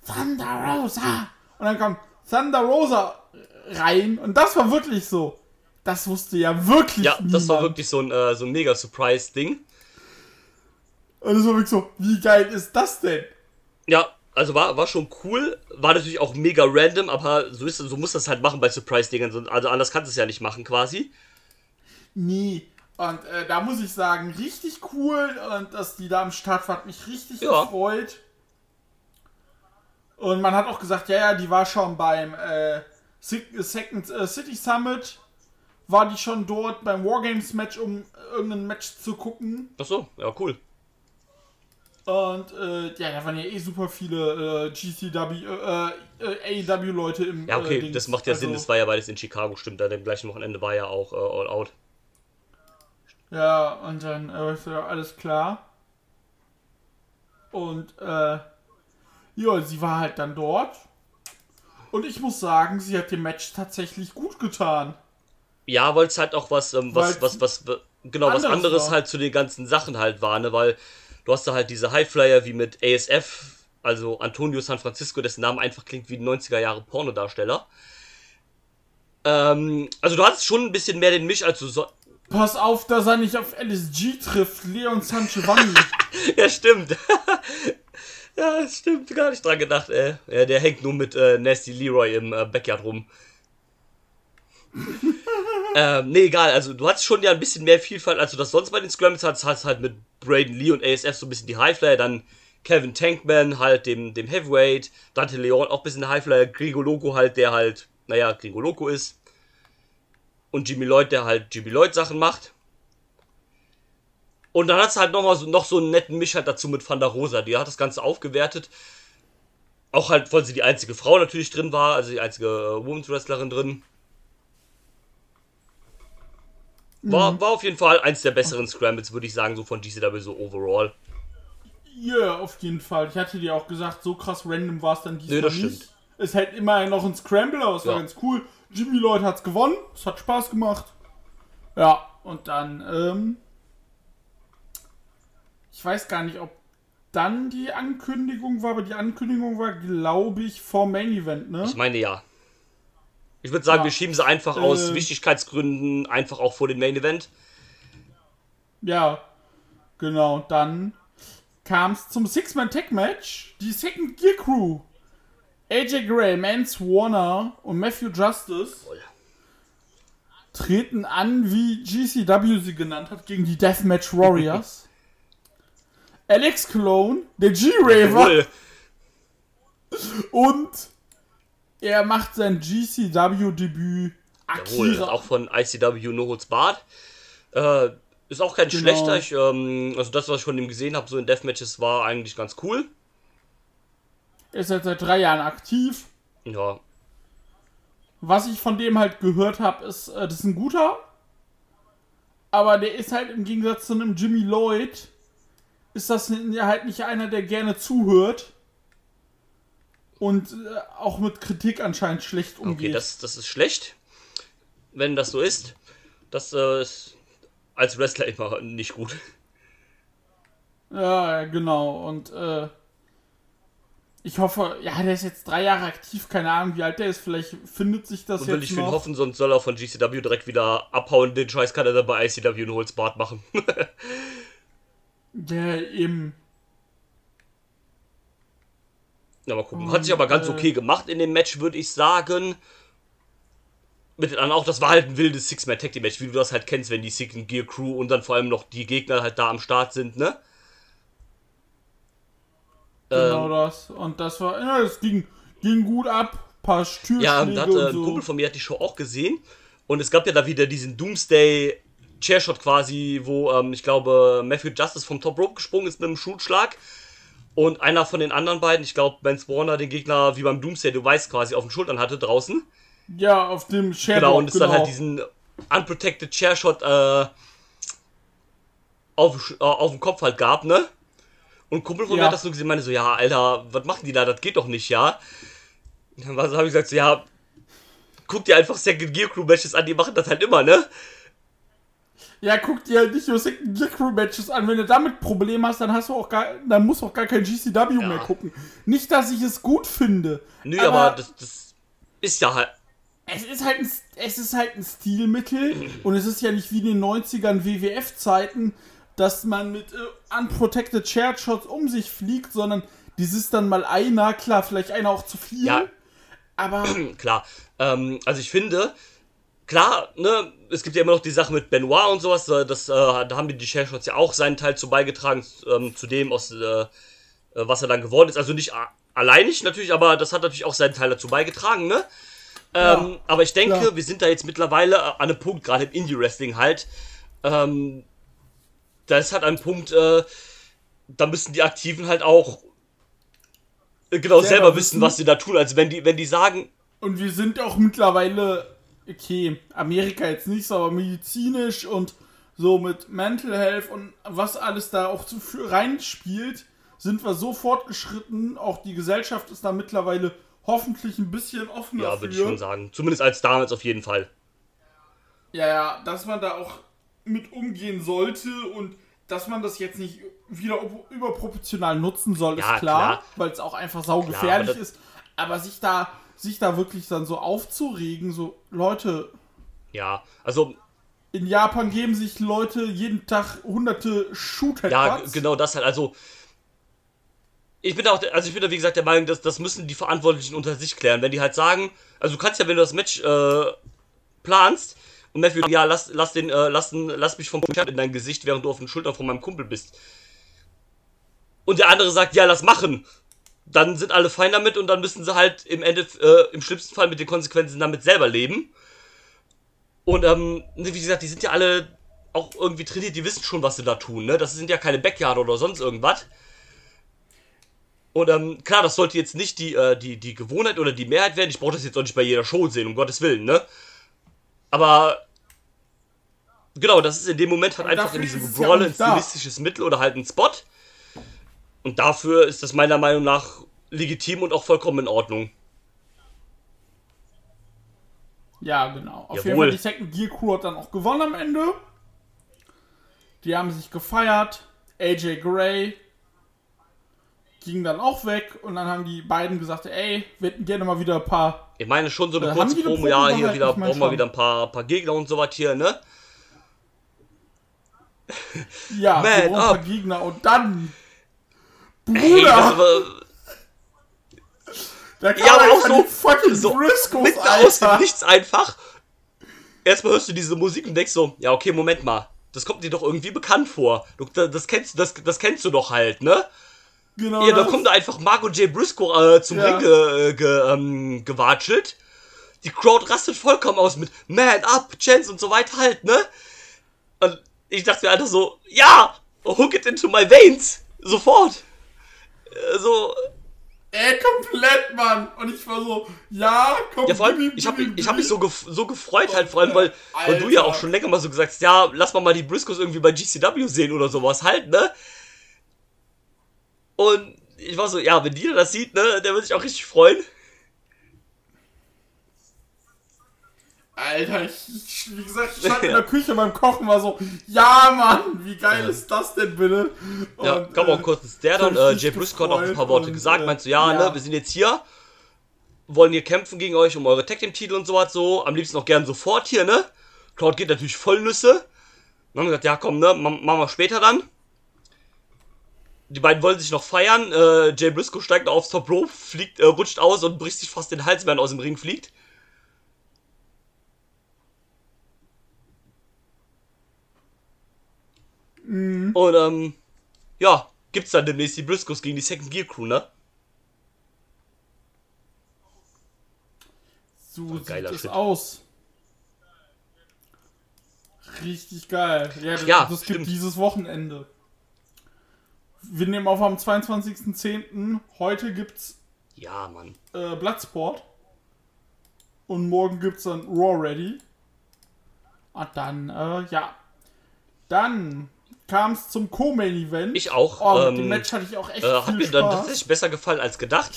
Thunder Rosa. Und dann kam Thunder Rosa rein und das war wirklich so. Das wusste ja wirklich Ja, das war niemand. wirklich so ein, äh, so ein mega Surprise-Ding. Und es war wirklich so, wie geil ist das denn? Ja, also war, war schon cool. War natürlich auch mega random, aber so, ist, so muss das halt machen bei Surprise-Dingern. So- Also anders kannst du es ja nicht machen quasi. Nee. Und äh, da muss ich sagen, richtig cool und dass die da am Start war, hat mich richtig Ja. gefreut. Und man hat auch gesagt, ja, ja, die war schon beim äh, Second äh, City Summit, war die schon dort beim Wargames Match, um irgendein Match zu gucken. Ach so, ja, cool. Und äh, ja, da waren ja eh super viele äh, GCW, äh, äh, AEW-Leute im Ja, okay, äh, das macht ja Sinn. Also, Das war ja beides in Chicago, stimmt. An dem gleichen Wochenende war ja auch äh, All Out. Ja, und dann äh, ist ja alles klar. Und äh, ja, sie war halt dann dort. Und ich muss sagen, sie hat dem Match tatsächlich gut getan. Ja, weil es halt auch was, ähm, was, Weil's was, was, genau, was anderes war. halt zu den ganzen Sachen halt war, ne? Weil du hast da halt diese Highflyer wie mit ASF, also Antonio San Francisco, dessen Name einfach klingt wie ein 90er Jahre Pornodarsteller. Ähm, also du hattest schon ein bisschen mehr den Misch, als du so. Pass auf, dass er nicht auf LSG trifft, Leon San Giovanni. <laughs> Ja, stimmt. <laughs> ja, stimmt, gar nicht dran gedacht, ey. Ja, der hängt nur mit äh, Nasty Leroy im äh, Backyard rum. <laughs> ähm, nee, egal, also du hattest schon ja ein bisschen mehr Vielfalt, als du das sonst bei den Scrums hattest. Hast halt mit Braden Lee und ASF so ein bisschen die Highflyer, dann Kevin Tankman halt dem, dem Heavyweight, Dante Leon auch ein bisschen Highflyer, Grigo Loco halt, der halt, naja, Grigo Loco ist. Und Jimmy Lloyd, der halt Jimmy Lloyd Sachen macht. Und dann hat es halt noch mal so, noch so einen netten Misch halt dazu mit Van der Rosa. Die hat das Ganze aufgewertet. Auch halt, weil sie die einzige Frau natürlich drin war, also die einzige äh, Women's Wrestlerin drin. War, war auf jeden Fall eins der besseren Scrambles, würde ich sagen, so von GCW so overall. Ja, auf jeden Fall. Ich hatte dir auch gesagt, so krass random war es dann diesmal Nee, das nicht. stimmt. Es hält immerhin noch ein Scramble, aber es war Ja. ganz cool. Jimmy Lloyd hat's gewonnen. Es hat Spaß gemacht. Ja, und dann, ähm, ich weiß gar nicht, ob dann die Ankündigung war, aber die Ankündigung war, glaube ich, vor Main Event, ne? Ich meine ja. Ich würde sagen, Ja. wir schieben sie einfach aus Äh. Wichtigkeitsgründen einfach auch vor den Main Event. Ja, genau. Dann kam es zum Six-Man-Tag-Match. Die Second Gear Crew. AJ Gray, Mance Warner und Matthew Justice treten an, wie GCW sie genannt hat, gegen die Deathmatch Warriors. <laughs> Alex Cologne, der G-Raver und er macht sein GCW-Debüt. Jawohl, Akira. auch von ICW No Holds Barred. Äh, ist auch kein Genau. schlechter. Ich, ähm, also das, was ich von ihm gesehen habe, so in Deathmatches, war eigentlich ganz cool. Er ist jetzt seit drei Jahren aktiv. Ja, Was ich von dem halt gehört habe, ist, äh, das ist ein guter. Aber der ist halt im Gegensatz zu einem Jimmy Lloyd, ist das ja halt nicht einer, der gerne zuhört. Und äh, auch mit Kritik anscheinend schlecht okay, umgeht. das, das ist schlecht, wenn das so ist. Das äh, ist als Wrestler immer nicht gut. ja, genau. Und äh, ich hoffe, ja, der ist jetzt drei Jahre aktiv, keine Ahnung, wie alt der ist. Vielleicht findet sich das Und will jetzt ich für ihn hoffen, sonst soll er von GCW direkt wieder abhauen. Den Scheiß kann er dann bei ICW Holds Barred machen. <laughs> Ja, eben. Ja, mal gucken. Hat sich aber ganz äh, okay gemacht in dem Match, würde ich sagen. Mit den anderen auch, das war halt ein wildes Six-Man-Tag-Team-Match, wie du das halt kennst, wenn die Second Gear Crew und dann vor allem noch die Gegner halt da am Start sind, ne? Genau Ähm, das. Und das war, ja, es ging, ging gut ab. Paar Türschläge ja, da hat äh, und ein so. Kumpel von mir hat die Show auch gesehen. Und es gab ja da wieder diesen Doomsday Chairshot quasi, wo ähm, ich glaube Matthew Justice vom Top Rope gesprungen ist mit einem Schutschlag. Und einer von den anderen beiden, ich glaube, Ben Warner, den Gegner wie beim Doomsday Device quasi auf den Schultern hatte draußen. Ja, auf dem Shadow. Genau, und es dann halt diesen unprotected Chairshot äh, auf, äh, auf dem Kopf halt gab, ne? Und ein Kumpel von Ja. mir hat das so gesehen, meinte so, ja, Alter, was machen die da? Das geht doch nicht, ja? Und dann habe ich gesagt, so, ja, guck dir einfach Second Gear Crew Matches an, die machen das halt immer, ne? Ja, guck dir halt nicht nur Second Crew Matches an. Wenn du damit Probleme hast, dann hast du auch gar, dann musst du auch gar kein GCW mehr gucken. Nicht, dass ich es gut finde. Nö, aber, das, das ist ja halt. es ist halt ein, es ist halt ein Stilmittel <clears throat> und es ist ja nicht wie in den 90ern WWF-Zeiten, dass man mit äh, unprotected Shared Shots um sich fliegt, sondern dies ist dann mal einer, klar, vielleicht einer auch zu viel. Ja. Aber <clears throat> Klar. Ähm, also ich finde, klar, ne, es gibt ja immer noch die Sache mit Benoit und sowas, äh, das, äh, da haben die Share Shots ja auch seinen Teil zu beigetragen, ähm, zu dem, aus, äh, äh, was er dann geworden ist. Also nicht alleinig natürlich, aber das hat natürlich auch seinen Teil dazu beigetragen, ne? Ähm, Ja, aber ich denke, klar. wir sind da jetzt mittlerweile an einem Punkt, gerade im Indie-Wrestling halt, ähm, da ist halt ein Punkt, äh, da müssen die Aktiven halt auch äh, genau Selber selber, wissen, wissen. was sie da tun. Also wenn die, wenn die sagen, Und wir sind auch mittlerweile, okay, Amerika jetzt nicht so, aber medizinisch und so mit Mental Health und was alles da auch zu reinspielt, sind wir so fortgeschritten. Auch die Gesellschaft ist da mittlerweile hoffentlich ein bisschen offener Ja, würde ich schon sagen. Zumindest als damals auf jeden Fall. Ja, ja, dass man da auch mit umgehen sollte und dass man das jetzt nicht wieder überproportional nutzen soll, Ja, ist klar, weil es auch einfach saugefährlich ist. Aber sich da, sich da wirklich dann so aufzuregen, so, Leute, Ja, also, in Japan geben sich Leute jeden Tag hunderte shoot ja, genau das halt. Also, ich bin da auch, also ich bin da wie gesagt der Meinung, dass das müssen die Verantwortlichen unter sich klären. Wenn die halt sagen, also du kannst ja, wenn du das Match äh, planst und Matthew, ja, lass, lass den, äh, lass, den- lass mich vom Pferd in dein Gesicht, während du auf den Schultern von meinem Kumpel bist. Und der andere sagt, ja, lass machen. Dann sind alle fein damit und dann müssen sie halt im Ende, äh, im schlimmsten Fall mit den Konsequenzen damit selber leben. Und ähm, wie gesagt, die sind ja alle auch irgendwie trainiert, die wissen schon, was sie da tun, ne? Das sind ja keine Backyard oder sonst irgendwas. Und ähm, klar, das sollte jetzt nicht die, äh, die, die Gewohnheit oder die Mehrheit werden. Ich brauche das jetzt auch nicht bei jeder Show sehen, um Gottes Willen, ne? Aber genau, das ist in dem Moment halt Aber einfach in diesem Brawl ein stilistisches Mittel oder halt ein Spot. Und dafür ist das meiner Meinung nach legitim und auch vollkommen in Ordnung. Ja, genau. Auf jeden Jawohl. Fall, die Second Gear Crew hat dann auch gewonnen am Ende. Die haben sich gefeiert. AJ Gray ging dann auch weg und dann haben die beiden gesagt, ey, wir hätten gerne mal wieder ein paar. Ich meine schon so eine Äh, kurze Promo, ja, hier wieder, brauchen wir schon. wieder ein paar, paar Gegner und sowas hier, ne? Ja, Man wir ein paar. Gegner und dann. Hey, das Bruder, aber da kam ja, aber auch so- fucking so Briscoes, mitten aus dem Alter. Nichts einfach. Erstmal hörst du diese Musik und denkst so, ja, okay, Moment mal. Das kommt dir doch irgendwie bekannt vor. Du, das, kennst, das, das kennst du doch halt, ne? Genau Ja, da kommt da einfach Marco J. Briscoe äh, zum Ja. Ring ge, ge, ähm, gewatschelt. Die Crowd rastet vollkommen aus mit Man up, Chance und so weiter halt, ne? Und ich dachte mir einfach so, ja, hook it into my veins. Sofort. So, Ey, komplett, Mann. Und ich war so, ja, komm, Ja, vor allem, ich habe ich hab mich so, gef so gefreut halt, vor allem, weil, weil du ja auch schon länger mal so gesagt hast, ja, lass mal mal die Briscoes irgendwie bei GCW sehen oder sowas halt, ne? Und ich war so, ja, wenn die das sieht, ne, der wird sich auch richtig freuen. Alter, ich, wie gesagt, ich stand in <laughs> der Küche beim Kochen, war so, ja, Mann, wie geil ist das denn bitte? Ja, Und, komm auch äh, kurz ins der dann. Äh, Jay Briscoe hat auch ein paar Worte und, gesagt, äh, meinst du, ja, ja. ne, wir sind jetzt hier, wollen hier kämpfen gegen euch um eure Tag Team Titel und sowas so, am liebsten auch gern sofort hier, ne? Crowd geht natürlich voll Nüsse. Dann haben wir gesagt, ja, komm, ne, ma- machen wir später dann. Die beiden wollen sich noch feiern. Äh, Jay Briscoe steigt aufs Top Rope, fliegt, äh, rutscht aus und bricht sich fast den Hals, während er aus dem Ring fliegt. Und ähm, ja, gibt's dann demnächst die Briscoes gegen die Second Gear Crew, ne? So sieht es Shit. aus. Richtig geil. Ja, das, Ja, das gibt dieses Wochenende. Wir nehmen auf am 22.10. Heute gibt's Ja, Mann. äh, Bloodsport. Und morgen gibt's dann Raw Ready. Und dann, äh, ja. Dann kam es zum Co-Main-Event. Ich auch, Oh, ähm, dem Match hatte ich auch echt Äh, hat viel mir dann Spaß. tatsächlich besser gefallen als gedacht.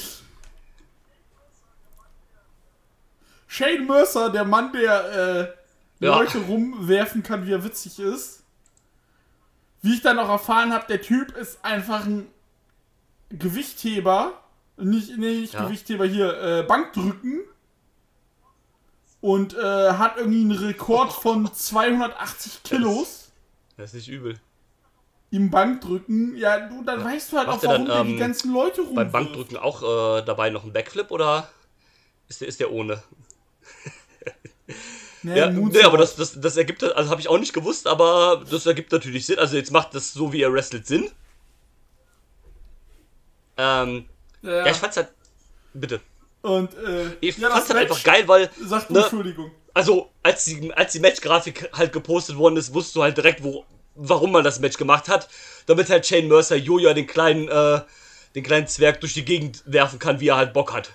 Shane Mercer, der Mann, der äh, Ja. Leute rumwerfen kann, wie er witzig ist. Wie ich dann auch erfahren habe, der Typ ist einfach ein Gewichtheber. Nicht, nee, nicht Ja. Gewichtheber hier, äh, Bankdrücken. Und äh, hat irgendwie einen Rekord von <laughs> 280 Kilos Das ist nicht übel. Im Bankdrücken. Ja, du, dann weißt du halt Macht auch, warum dann, der die ähm, ganzen Leute rum. Beim Bankdrücken auch äh, dabei noch ein Backflip oder ist der, ist der ohne? <laughs> Nee, Ja, nee, aber das, das, das ergibt, also habe ich auch nicht gewusst, aber das ergibt natürlich Sinn. Also jetzt macht das so, wie er wrestelt, Sinn. Ähm, Ja, ja, ich fand's halt, bitte. und äh, Ich ja, fand's halt Match- einfach geil, weil, Sagt ne, Entschuldigung. also als die, als die Matchgrafik halt gepostet worden ist, wusstest du halt direkt, wo, warum man das Match gemacht hat. Damit halt Shane Mercer Joja den kleinen, äh, den kleinen Zwerg durch die Gegend werfen kann, wie er halt Bock hat.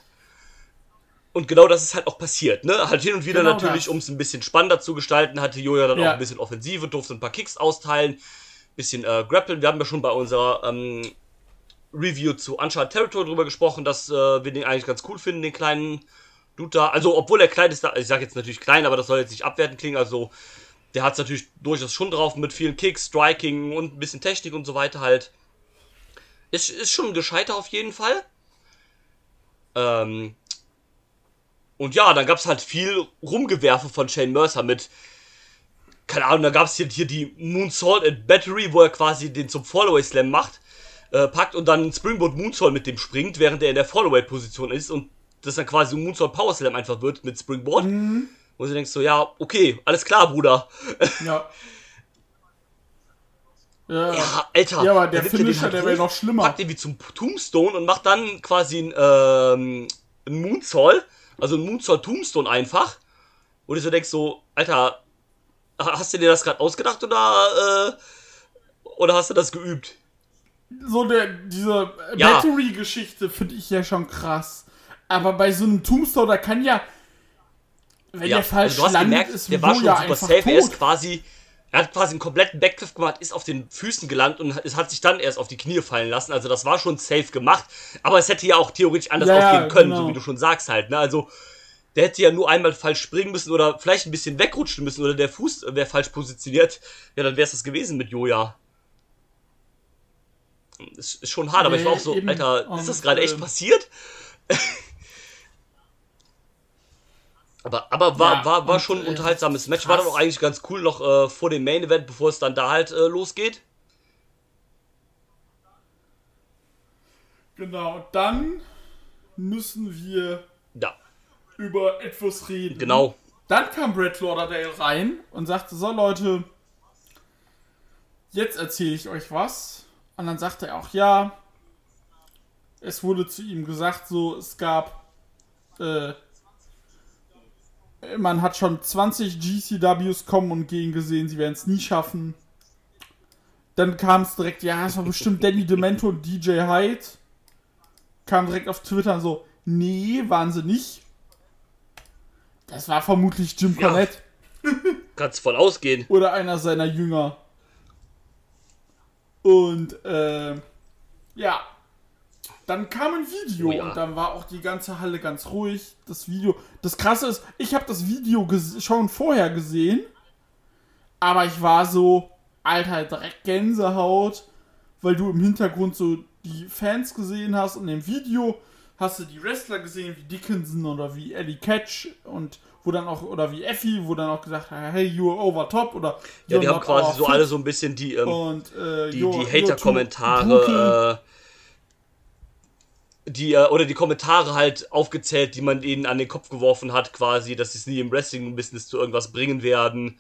Und genau das ist halt auch passiert, ne? Halt hin und wieder Genau natürlich, um es ein bisschen spannender zu gestalten, hatte Joja dann Ja. auch ein bisschen Offensive, durfte ein paar Kicks austeilen, bisschen äh, grappeln. Wir haben ja schon bei unserer ähm, Review zu Uncharted Territory drüber gesprochen, dass äh, wir den eigentlich ganz cool finden, den kleinen Dude da. Also, obwohl er klein ist, ich sag jetzt natürlich klein, aber das soll jetzt nicht abwertend klingen. Also, der hat es natürlich durchaus schon drauf mit vielen Kicks, Striking und ein bisschen Technik und so weiter halt. Ist, ist schon ein Gescheiter auf jeden Fall. Ähm, und ja, dann gab es halt viel Rumgewerfe von Shane Mercer mit, keine Ahnung, da gab es hier, hier die Moonsault and Battery, wo er quasi den zum Fallaway Slam macht, äh, packt und dann Springboard Moonsault mit dem springt, während er in der Fallaway Position ist und das dann quasi ein Moonsault Power Slam einfach wird mit Springboard. Wo du denkst so, ja, okay, alles klar, Bruder. Ja. <laughs> Ja. Ja, Alter. Ja, aber der er den Finisher, der wäre noch schlimmer. Packt den wie zum Tombstone und macht dann quasi ein, ähm, ein Moonsault, also ein Moonsault Tombstone einfach. Wo du so denkst so, Alter, hast du dir das gerade ausgedacht oder, äh, oder hast du das geübt? So der, diese Ja. Battery-Geschichte finde ich ja schon krass. Aber bei so einem Tombstone, da kann ja, wenn der falsch also du hast landet, gemerkt, ist der war schon super safe. Er ist tot. quasi, er hat quasi einen kompletten Backflip gemacht, ist auf den Füßen gelandet und es hat sich dann erst auf die Knie fallen lassen. Also das war schon safe gemacht. Aber es hätte ja auch theoretisch anders Ja, ausgehen können, genau. so wie du schon sagst halt. Ne? Also der hätte ja nur einmal falsch springen müssen oder vielleicht ein bisschen wegrutschen müssen oder der Fuß wäre falsch positioniert. Ja, dann wäre es das gewesen mit Joja. Ist, ist schon hart, aber ich war auch so, eben. Alter, ist das gerade echt ähm, passiert? <laughs> aber aber war, Ja, war, war schon ein äh, unterhaltsames Match. War dann krass. auch eigentlich ganz cool noch äh, vor dem Main Event, bevor es dann da halt äh, losgeht. Genau, dann müssen wir Ja, über etwas reden. genau. Dann kam Brett Lauderdale rein und sagte, so Leute, jetzt erzähle ich euch was. Und dann sagte er auch, ja, es wurde zu ihm gesagt, so, es gab, äh, man hat schon 20 GCWs kommen und gehen gesehen, sie werden es nie schaffen. Dann kam es direkt, ja, es war bestimmt Danny Demento und DJ Hyde. Kam direkt auf Twitter so, nee, waren sie nicht. Das war vermutlich Jim Ja. Cornette <laughs> Kannst voll ausgehen. oder einer seiner Jünger. Und äh, ja, dann kam ein Video Oh ja. und dann war auch die ganze Halle ganz ruhig. Das Video, das Krasse ist, ich habe das Video schon vorher gesehen, aber ich war so, Alter, direkt Gänsehaut, weil du im Hintergrund so die Fans gesehen hast und im Video hast du die Wrestler gesehen, wie Dickinson oder wie Eddie Catch und wo dann auch, oder wie Effie, wo dann auch gesagt hey, you're over top oder Ja, die haben quasi so fit. alle so ein bisschen die, ähm, und äh, die, die. Hater-Kommentare, äh, die, äh, oder die Kommentare halt aufgezählt, die man ihnen an den Kopf geworfen hat, quasi, dass sie es nie im Wrestling-Business zu irgendwas bringen werden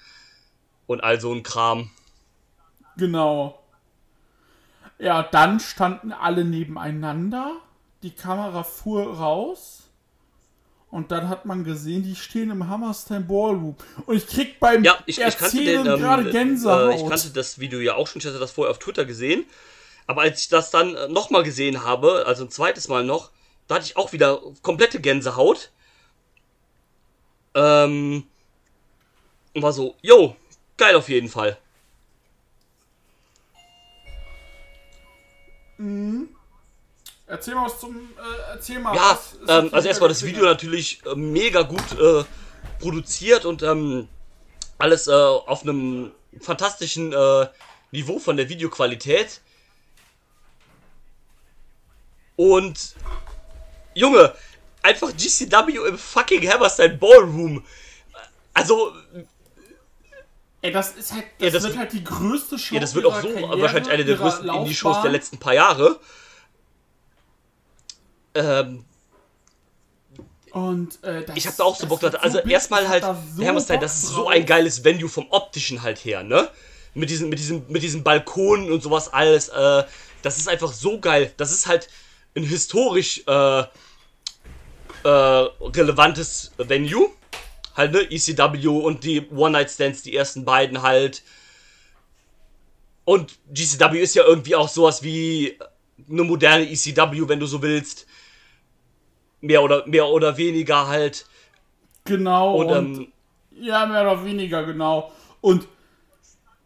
und all so ein Kram. Genau. Ja, dann standen alle nebeneinander. Die Kamera fuhr raus. Und dann hat man gesehen, die stehen im Hammerstein Ballroom. Und ich krieg beim Ja, ich, ich Erzählen den, ähm, gerade äh, Gänsehaut. ich kannte das Video ja auch schon, ich hatte das vorher auf Twitter gesehen. Aber als ich das dann nochmal gesehen habe, also ein zweites Mal noch, da hatte ich auch wieder komplette Gänsehaut. Ähm, und war so, yo, geil auf jeden Fall. Erzähl mal was zum. Äh, erzähl mal Ja, ähm, also erstmal das Video natürlich äh, mega gut äh, produziert und ähm, alles äh, auf einem fantastischen äh, Niveau von der Videoqualität. Und Junge, einfach GCW im fucking Hammerstein Ballroom. Also, Ey, das ist halt. Das, Ja, das wird halt die größte Show. ja, das wird auch so Karriere, wahrscheinlich eine der größten Indie-Shows der letzten paar Jahre. Ähm, Und äh, das, ich habe da auch so Bock drauf. Also erstmal halt, hab so Hammerstein, das ist so ein geiles Venue vom optischen halt her, ne? Mit diesen, mit diesem, mit diesem Balkon und sowas alles. Äh, das ist einfach so geil. Das ist halt ein historisch äh, äh, relevantes Venue. Halt, ne? ECW und die One-Night-Stands, die ersten beiden halt. Und GCW ist ja irgendwie auch sowas wie eine moderne ECW, wenn du so willst. Mehr oder, mehr oder weniger halt. Genau. Und, Und, ähm, ja, mehr oder weniger, genau. Und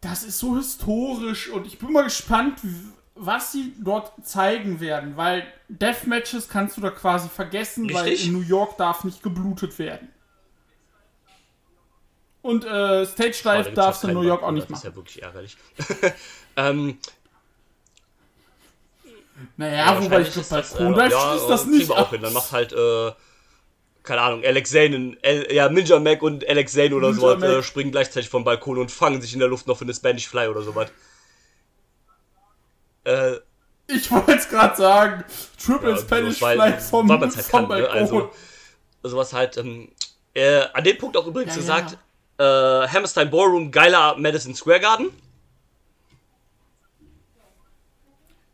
das ist so historisch und ich bin mal gespannt, w- was sie dort zeigen werden, weil Deathmatches kannst du da quasi vergessen, weil Richtig. in New York darf nicht geblutet werden. Und äh, Stage Dive darfst du in New York auch nicht Das ist machen. ja wirklich ärgerlich. <laughs> ähm, Naja, ja, wobei ich glaube, ist bei das, Pro äh, Dive ja, schließt das nicht auch hin. Dann macht halt, äh, keine Ahnung, Alex Zane, und El, ja, Ninja Mac und Alex Zane oder Ninja Mac. äh, springen gleichzeitig vom Balkon und fangen sich in der Luft noch für eine Spanish Fly oder sowas. Äh, Ich wollte es gerade sagen. Triple Ja, Spanish weil- Fly vom, weil halt vom kann, ne? Balkon. Also- sowas halt, ähm, äh, an dem Punkt auch übrigens Ja, gesagt, äh, Hammerstein Ballroom, geiler Madison Square Garden.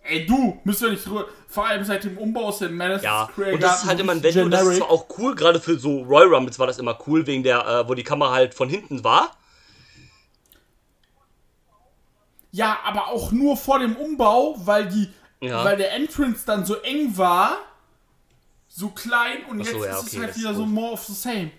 Ey, du, müsst ihr nicht drüber. Vor allem seit dem Umbau aus dem Madison Ja, Square und das ist Garden halt immer ein Venue, das ist zwar auch cool, gerade für so Royal Rumbles war das immer cool, wegen der, äh, wo die Kamera halt von hinten war. Ja, aber auch nur vor dem Umbau, weil die, Ja. weil der Entrance dann so eng war, so klein und Ach jetzt so, ja, ist okay, es halt wieder ist so more of the same.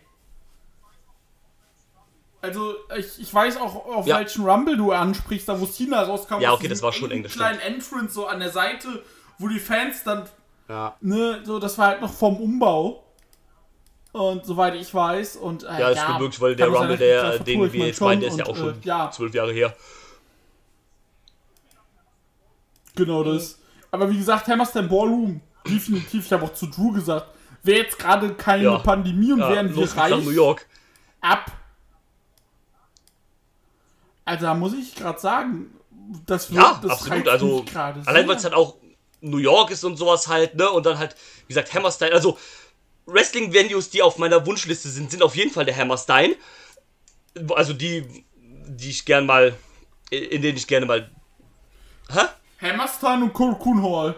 Also, ich, ich weiß auch, auf Ja. welchen Rumble du ansprichst, da wo Cena rauskam. Ja, okay, das war schon engen eng, das kleinen Entrance so an der Seite, wo die Fans dann, Ja. ne, so, das war halt noch vom Umbau. Und soweit ich weiß, und äh, Ja, das stimmt wirklich, weil der Rumble, der, den wir jetzt meinen, der ist ja auch schon äh, ja, zwölf Jahre her. Genau das. Aber wie gesagt, Hammerstein Ballroom, definitiv, ich habe auch zu Drew gesagt, wäre jetzt gerade keine Ja. Pandemie und Ja, wären wir reich New York. ab. Also da muss ich gerade sagen, das wird Ja, das absolut. Also, allein weil es halt auch New York ist und sowas halt, ne? Und dann halt, wie gesagt, Hammerstein. Also, Wrestling-Venues, die auf meiner Wunschliste sind, sind auf jeden Fall der Hammerstein. Also die, die ich gern mal, in denen ich gerne mal. Hä? Hammerstein und Kurkun Hall.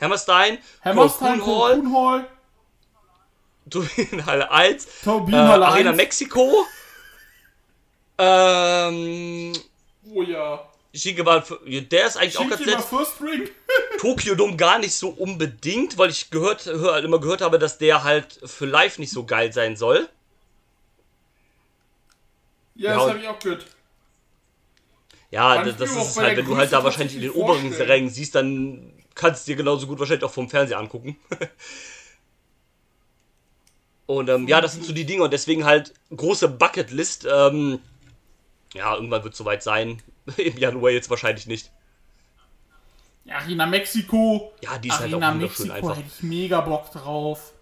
Hammerstein, Hammerstein, Kurkun Hall, Turbinenhalle 1, äh, Turbinenhalle Arena 1. Mexiko, ähm, Oh ja. Shigeban, der ist eigentlich auch ganz nett. First Ring. <laughs> Tokyo Dome gar nicht so unbedingt, weil ich gehört, hör, immer gehört habe, dass der halt für live nicht so geil sein soll. ja, Ja, das habe ich auch gehört. Ja, das, das ist halt, wenn du halt da wahrscheinlich in den tatsächlich oberen vorstellen. Rängen siehst, dann kannst du dir genauso gut wahrscheinlich auch vom Fernseher angucken. <laughs> Und ähm, ja, das sind so die Dinge und deswegen halt große Bucketlist. Ähm, ja, irgendwann wird es soweit sein. <laughs> Im Januar jetzt wahrscheinlich nicht. Ja, Arena Mexiko. Ja, die ist halt Arena auch wunderschön Mexiko einfach. hätte ich mega Bock drauf.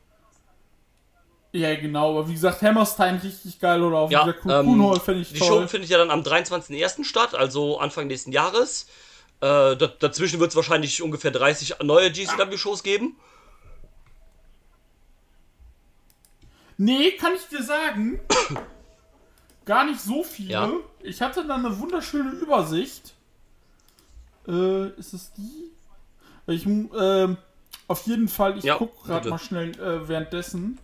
Ja, genau. Aber wie gesagt, Hammerstein richtig geil oder auch Ja, wieder Cocoon ähm, finde ich die toll. Show findet ja dann am 23.01. statt, also Anfang nächsten Jahres. Äh, da, dazwischen wird es wahrscheinlich ungefähr 30 neue GCW-Shows geben. Nee, kann ich dir sagen. <coughs> Gar nicht so viele. Ja. Ich hatte dann eine wunderschöne Übersicht. Äh, ist es die? Ich, ähm, auf jeden Fall, ich Ja, guck gerade mal schnell äh, währenddessen.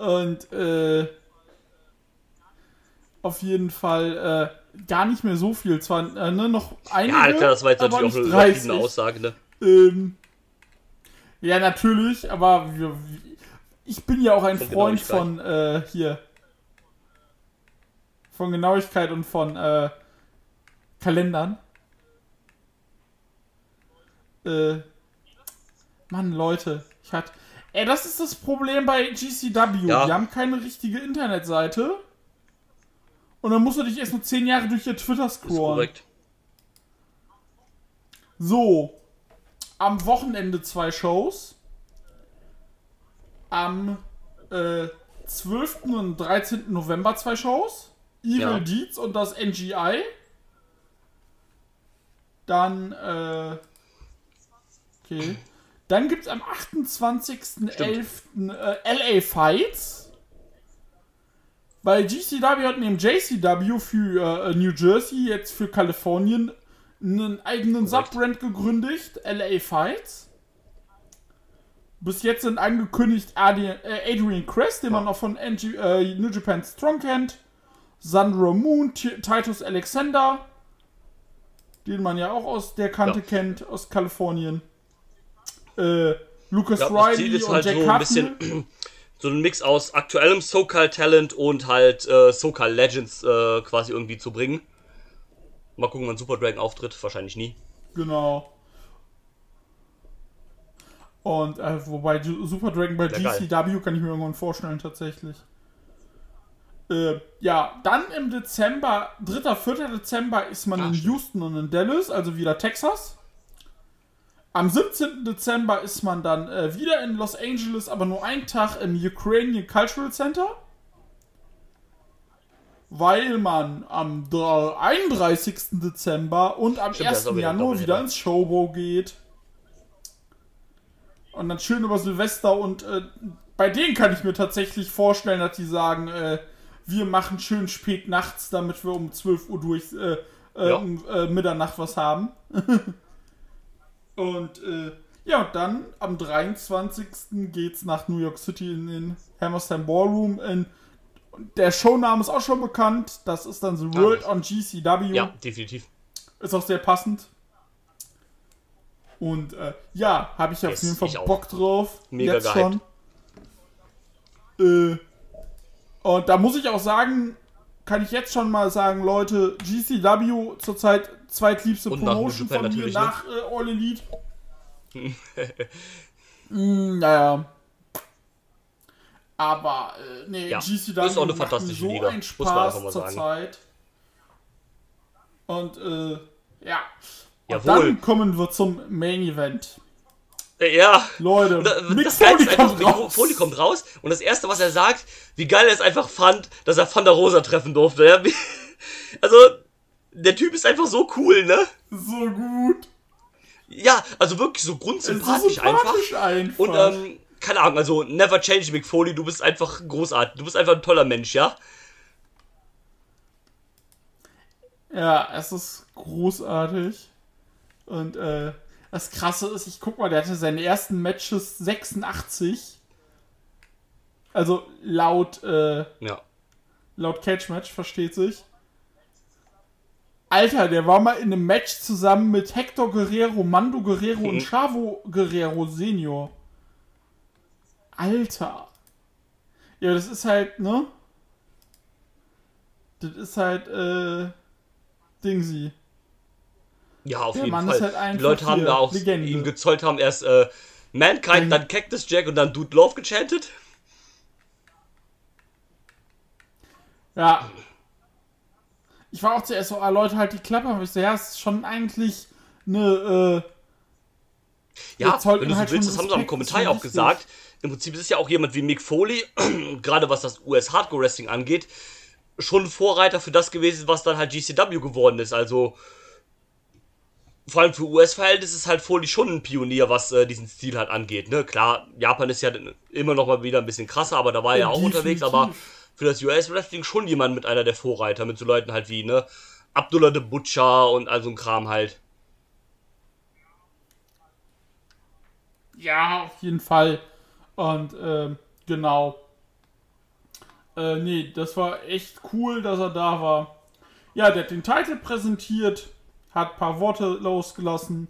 Und, äh, auf jeden Fall äh, gar nicht mehr so viel. Zwar äh, ne, noch einige, Ja, klar, das war jetzt natürlich auch eine nicht übertriebene 30. Aussage, ne? Ähm, ja, natürlich, aber wir, ich bin ja auch ein Von Freund von äh, hier von Genauigkeit und von äh, Kalendern. Äh, Mann, Leute, ich hatte. Ey, das ist das Problem bei GCW. Ja. Die haben keine richtige Internetseite. Und dann musst du dich erst nur 10 Jahre durch ihr Twitter Ist scrollen. korrekt. So, am Wochenende zwei Shows. Am äh, 12. und 13. November zwei Shows. Evil Ja. Deeds und das NGI. Dann, äh, okay. Dann gibt's am 28.11. Äh, LA Fights. Bei GCW hat neben JCW für äh, New Jersey jetzt für Kalifornien einen eigenen. Subbrand gegründet, LA Fights. Bis jetzt sind angekündigt Adi, äh, Adrian Crest, den man auch von NG, äh, New Japan Strong kennt, Sandra Moon, T Titus Alexander, den man ja auch aus der Kante Ja. kennt, aus Kalifornien. Äh, Lucas Ziel Riley ist und halt Jack so ein bisschen <clears throat> so ein Mix aus aktuellem SoCal-Talent und halt äh, SoCal-Legends äh, quasi irgendwie zu bringen. Mal gucken, wann Super Dragon auftritt. Wahrscheinlich nie. Genau. Und äh, wobei Super Dragon bei Ja, geil. GCW kann ich mir irgendwann vorstellen, tatsächlich. Äh, ja, dann im Dezember, 3. 4. Dezember ist man Ah, in stimmt. Houston und in Dallas, also wieder Texas. Am 17. Dezember ist man dann äh, wieder in Los Angeles, aber nur einen Tag im Ukrainian Cultural Center. Weil man am dr- 31. Dezember und am Stimmt, da ist 1. auch wieder ein Januar Doppelheader. wieder ins Showbow geht. Und dann schön über Silvester und äh, bei denen kann ich mir tatsächlich vorstellen, dass die sagen, äh, wir machen schön spät nachts, damit wir um 12 Uhr durch äh, Ja. um äh, Mitternacht was haben. <laughs> und äh, ja, und dann am 23. geht's nach New York City in den Hammerstein Ballroom. In, der Showname ist auch schon bekannt. Das ist dann The World on GCW. Ja, definitiv. Ist auch sehr passend. Und äh, ja, habe ich auf Yes, jeden Fall. Bock drauf. Mega jetzt gehypt. schon. Äh, und da muss ich auch sagen, kann ich jetzt schon mal sagen, Leute, GCW zurzeit zweitliebste Und Promotion von mir nach äh, All Elite. mm, <laughs> naja. Aber äh, nee, Ja, GCW ist auch eine fantastische so Liga, einen muss man Spaß einfach mal sagen. zurzeit. Und äh, ja. Und Jawohl. dann kommen wir zum Main Event. Ja. Leute, da- Mick das Foley ist einfach, kommt Mick raus. Foley kommt raus und das erste, was er sagt, wie geil er es einfach fand, dass er Van der Rosa treffen durfte. Ja, <laughs> Also, der Typ ist einfach so cool, ne? So gut. Ja, also wirklich so grundsympathisch so einfach. einfach. Und, ähm, keine Ahnung, also never change Mick Foley, du bist einfach großartig. Du bist einfach ein toller Mensch, ja? Ja, es ist großartig. Und äh, das Krasse ist, ich guck mal, der hatte seine ersten Matches 86. Also laut, äh, Ja. laut Catch-Match, versteht sich. Alter, der war mal in einem Match zusammen mit Hector Guerrero, Mando Guerrero und Mhm. Chavo Guerrero Senior. Alter. Ja, das ist halt, ne? Das ist halt, äh, Dingsy. Ja, auf Der jeden Mann Fall. halt Die Leute haben da auch Legende. ihm gezollt, haben erst äh, Mankind, dann Cactus Jack und dann Dude Love gechantet. Ja. Ich war auch zuerst so, ah, Leute, halt die Klappe. Aber ich so, ja, es ist schon eigentlich eine, äh, Ja, wenn du so halt willst, das haben sie am Respekt, Kommentar auch gesagt. Im Prinzip ist es ja auch jemand wie Mick Foley, <clears throat> gerade was das US Hardcore Wrestling angeht, schon Vorreiter für das gewesen, was dann halt GCW geworden ist. Also vor allem für US-Verhältnisse ist halt Foley schon ein Pionier, was äh, diesen Stil halt angeht. Ne? Klar, Japan ist ja immer noch mal wieder ein bisschen krasser, aber da war er ja auch unterwegs. Aber für das US-Wrestling schon jemand mit einer der Vorreiter, mit so Leuten halt wie ne Abdullah the Butcher und all so ein Kram halt. ja, auf jeden Fall. Und, ähm, genau. Äh, nee, das war echt cool, dass er da war. Ja, der hat den Titel präsentiert, hat ein paar Worte losgelassen.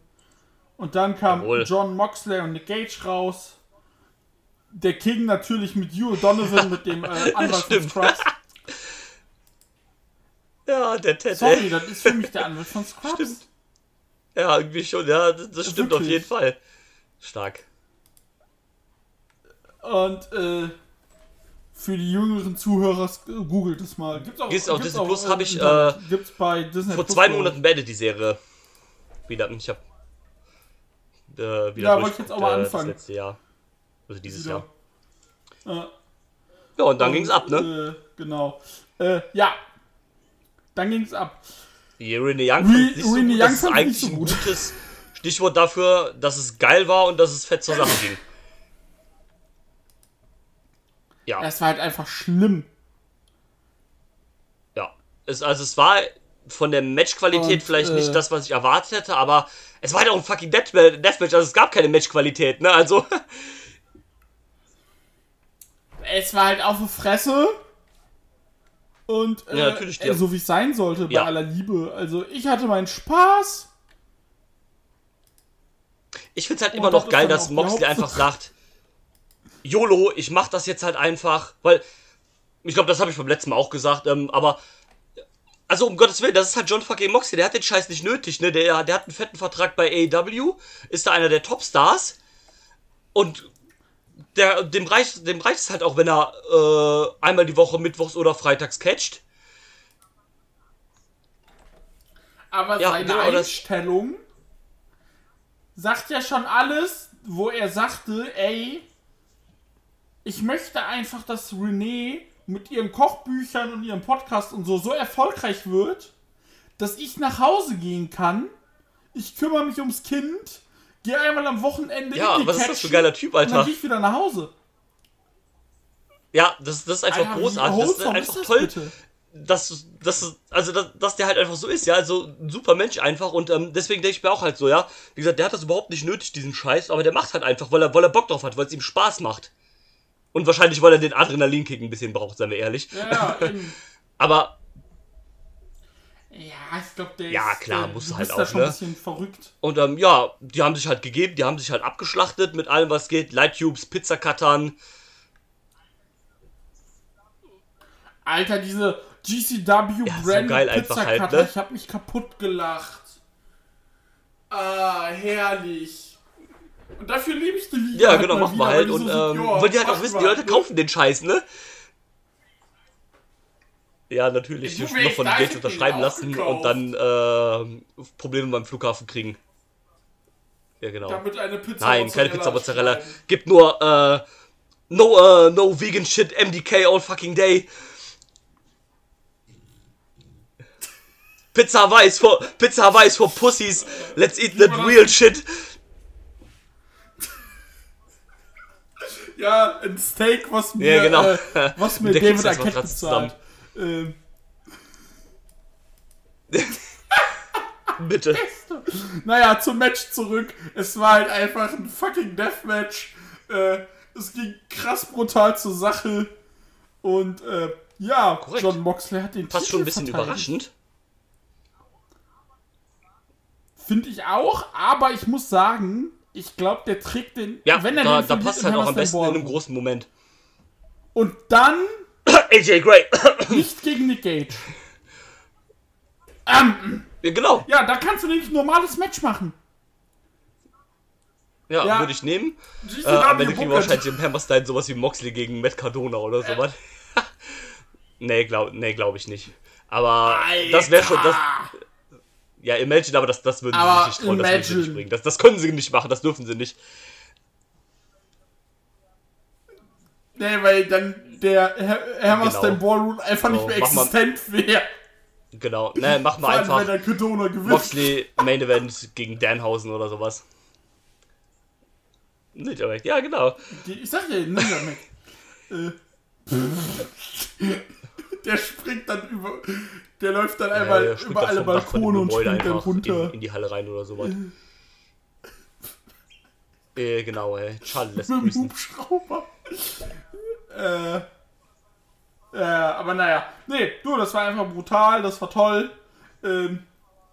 Und dann kam Jawohl. John Moxley und Nick Gage raus. Der King natürlich mit Hugh Donovan, mit dem äh, <laughs> Anwalt von. Scrubs. <laughs> Ja, der Ted. Sorry, das ist für mich der Anwalt von <laughs> Scrubs. Stimmt. Ja, irgendwie schon. Ja, das, das stimmt auf Wirklich. jeden Fall. Stark. Und äh, für die jüngeren Zuhörer, äh, googelt es mal. Gibt's auch, Gibt's auf gibt's Disney Plus, äh, hab ich, Internet. äh, gibt's bei Disney Vor Plus, zwei. Monaten beendet die Serie. Wieder. Ich hab. Äh, wieder Ja, wollte ich jetzt auch mal äh, anfangen. Das letzte Jahr. Also dieses Wieder. Jahr. Äh, Ja, und dann und, ging's ab, ne? Äh, genau. Äh, ja. Dann ging's ab. Die Rene Young Re- fand ich nicht so. Young Das ist eigentlich nicht so ein gut. gutes Stichwort dafür, dass es geil war und dass es fett zur Sache ging. <laughs> Ja, Es war halt einfach schlimm. ja. Es, also es war von der Matchqualität Und, vielleicht äh, nicht das, was ich erwartet hätte, aber es war halt auch ein fucking Death- Deathmatch, also es gab keine Matchqualität, ne? Also, <laughs> Es war halt auf die Fresse. Und äh, Ja, natürlich, die äh, so wie es sein sollte, bei Ja. aller Liebe. Also ich hatte meinen Spaß. ich find's halt Und immer noch geil, dass Moxley einfach sagt, YOLO, ich mach das jetzt halt einfach, weil, ich glaube, das habe ich beim letzten Mal auch gesagt, ähm, aber also um Gottes Willen, das ist halt John fucking Moxley, der hat den Scheiß nicht nötig, ne? Der, der hat einen fetten Vertrag bei AEW, ist da einer der Topstars und der, dem reicht, dem reicht es halt auch, wenn er äh, einmal die Woche mittwochs oder freitags catcht. Aber Ja, seine genau, Einstellung sagt ja schon alles, wo er sagte, ey, ich möchte einfach, dass Renee mit ihren Kochbüchern und ihrem Podcast und so so erfolgreich wird, dass ich nach Hause gehen kann. Ich kümmere mich ums Kind, gehe einmal am Wochenende Ja, in die was ist das für Catchen ein geiler Typ, Und dann Alter? gehe ich wieder nach Hause. Ja, das, das ist einfach Alter, großartig. Das ist einfach das toll. bitte? dass, dass, also, dass, dass der halt einfach so ist, ja, also ein super Mensch einfach und ähm, deswegen denke ich mir auch halt so, ja, wie gesagt, der hat das überhaupt nicht nötig, diesen Scheiß, aber der macht halt einfach, weil er, weil er Bock drauf hat, weil es ihm Spaß macht. Und wahrscheinlich, weil er den Adrenalinkick ein bisschen braucht, seien wir ehrlich. Ja, ja. <laughs> Aber, Ja, ich glaube, der Ja, ist, klar, äh, muss du halt bist da auch, schon ne? ein bisschen verrückt. und ähm, ja, die haben sich halt gegeben, die haben sich halt abgeschlachtet mit allem, was geht, Lighttubes, Pizzacuttern, Alter, diese GCW Ja, so Brand geil einfach Pizza halt, ne? ich hab mich kaputt gelacht. Ah, herrlich. Und dafür liebe ich die ja, halt genau, mal machen wir halt und so ähm, sind, ja, weil die halt auch wissen, die Leute kaufen den Scheiß, ne? Ja, natürlich. Du, wer noch von jetzt unterschreiben lassen und dann äh, Probleme beim Flughafen kriegen. Ja, genau. Damit eine Pizza Nein, keine Pizza Mozzarella. Mozzarella. Gibt nur äh, no, äh, no vegan shit, MDK all fucking day. Pizza Hawaii for Pizza Hawaii for Pussies. Let's eat that real shit. Ja, ein Steak, was mir, Ja, genau. äh, was <laughs> mir Der David Arquette bezahlt. <laughs> Ähm, Bitte. Naja, zum Match zurück. Es war halt einfach ein fucking Deathmatch. Äh, es ging krass brutal zur Sache. Und äh, ja, Korrekt. John Moxley hat den Fast Titel schon ein bisschen verteidigt. überraschend. Finde ich auch, aber ich muss sagen, ich glaube, der trägt den. Ja, wenn er da, den da passt halt auch am besten in Ballroom. einem großen Moment. Und dann <coughs> AJ Gray. <coughs> nicht gegen Nick Gage. Ähm, ja, genau. ja, da kannst du nämlich ein normales Match machen. Ja, Ja. würde ich nehmen. Äh, am Ende kriegen wir wahrscheinlich im Hammerstein sowas wie Moxley gegen Matt Cardona oder sowas. <laughs> nee, glaube nee, glaub ich nicht. Aber das wäre schon das. Ja, Imagine, aber das, das würden sie Aber sich nicht trauen, das würden sie Imagine. nicht bringen. Das, das können sie nicht machen, das dürfen sie nicht. Nee, weil dann der Ha- Hammerstein Genau. Ballroom einfach So, nicht mehr mach mal- existent wäre. Genau. Ne, allem, wenn einfach. Moxley Main Event gegen Danhausen oder sowas. Nicht direkt. Ja, genau. Ich sag ja, Ninja Mac. äh, <laughs> der springt dann über. Der läuft dann einmal springt über alle Balkone und springt dann runter. In, in die Halle rein oder sowas. äh, genau, ey. Charlie lässt <laughs> mit grüßen. Hubschrauber. Äh, ja, aber naja. Nee, du, das war einfach brutal, das war toll. Ähm,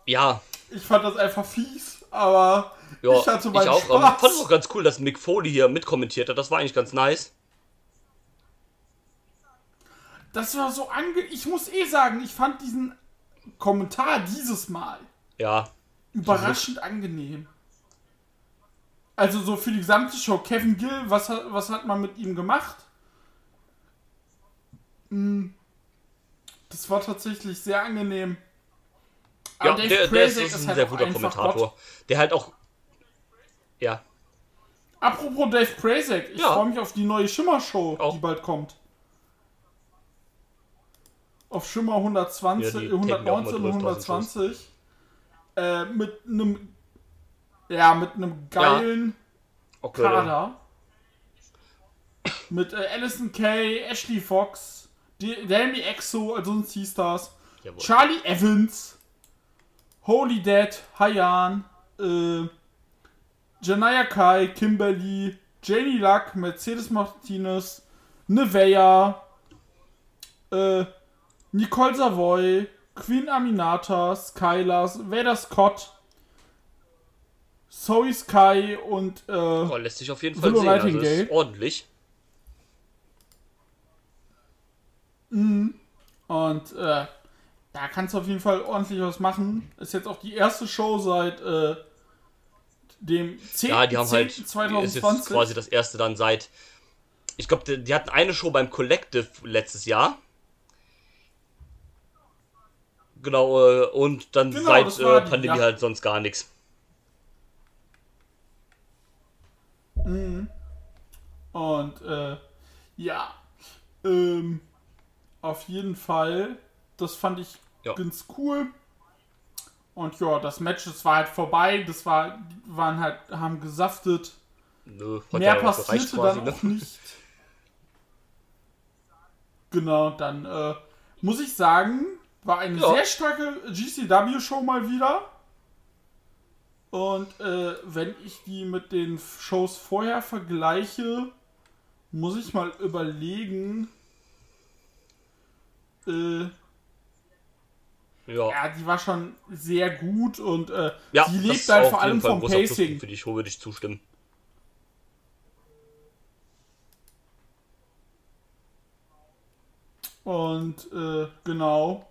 Ja, ich fand das einfach fies, aber ja ich hatte meinen auch. Ähm, Spaß. fand es auch ganz cool, dass Mick Foley hier mitkommentiert hat. Das war eigentlich ganz nice. Das war so ange... Ich muss eh sagen, ich fand diesen Kommentar dieses Mal Ja, überraschend angenehm. Also so für die gesamte Show. Kevin Gill, was hat, was hat man mit ihm gemacht? Hm, Das war tatsächlich sehr angenehm. ja Dave der, der ist, ist ein halt sehr guter Kommentator. Gott. Der halt auch. Ja, Apropos Dave Prazak, ich Ja. freue mich auf die neue Schimmer-Show, die bald kommt. Auf Schimmer 120, Ja, die äh, ja 119 und 12.000 120. Äh, mit einem ja, mit einem geilen okay. Kader. Mit äh, Alison Kay, Ashley Fox, Demi Exo, also das. Jawohl. Charlie Evans, Holy Dead, Hayan, äh, Janaya Kai, Kimberly, Janie Luck, Mercedes Martinez, Nevea, äh, Nicole Savoy, Queen Aminata, Skylar, Vader Scott, Zoe Sky und äh, Oh, lässt sich auf jeden Fall Willow sehen. Also ist ordentlich. Und äh, da kannst du auf jeden Fall ordentlich was machen. Ist jetzt auch die erste Show seit äh, dem 10. Ja, die haben halt. 10. Ist 2020. jetzt quasi das erste dann seit. Ich glaube, die, die hatten eine Show beim Collective letztes Jahr. Genau, äh, und dann Genau, seit äh, die, Pandemie ja. halt sonst gar nichts. Und äh, ja, ähm, auf jeden Fall, das fand ich Ja. ganz cool. Und ja, das Match, das war halt vorbei. Das war, waren halt, haben gesaftet. Nö, Mehr ja passierte quasi, dann ne? auch nicht. Genau, dann äh, muss ich sagen, war eine Ja. sehr starke GCW-Show mal wieder. Und äh, wenn ich die mit den Shows vorher vergleiche, muss ich mal überlegen. Äh, Ja, ja, die war schon sehr gut und äh, ja die lebt halt vor allem Fall vom Pacing. Für die Show würde ich zustimmen. Und äh, genau.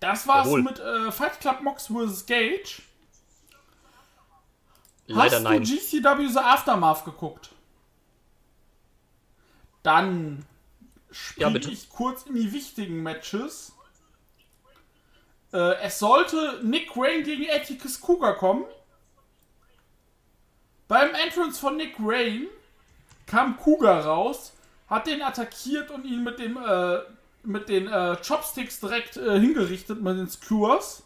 Das war's Jawohl. mit äh, Fight Club Mox vs. Gage. Leider Hast nein. du GCW The Aftermath geguckt? Dann spiele Ja, ich kurz in die wichtigen Matches. Äh, es sollte Nick Wayne gegen Atticus Cougar kommen. Beim Entrance von Nick Wayne kam Cougar raus, hat den attackiert und ihn mit dem äh, mit den äh, Chopsticks direkt äh, hingerichtet mit den Skewers.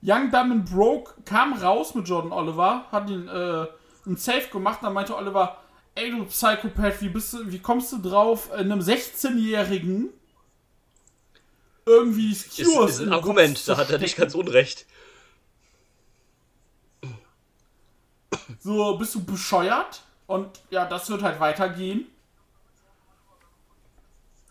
Young Dumb and Broke kam raus mit Jordan Oliver, hat ihn äh, ein Safe gemacht, dann meinte Oliver, ey du Psychopath, wie bist du, wie kommst du drauf, einem 16-Jährigen irgendwie Ist, Skewers ist in ein Argument, da hat er nicht ganz unrecht. So, bist du bescheuert? Und ja, das wird halt weitergehen.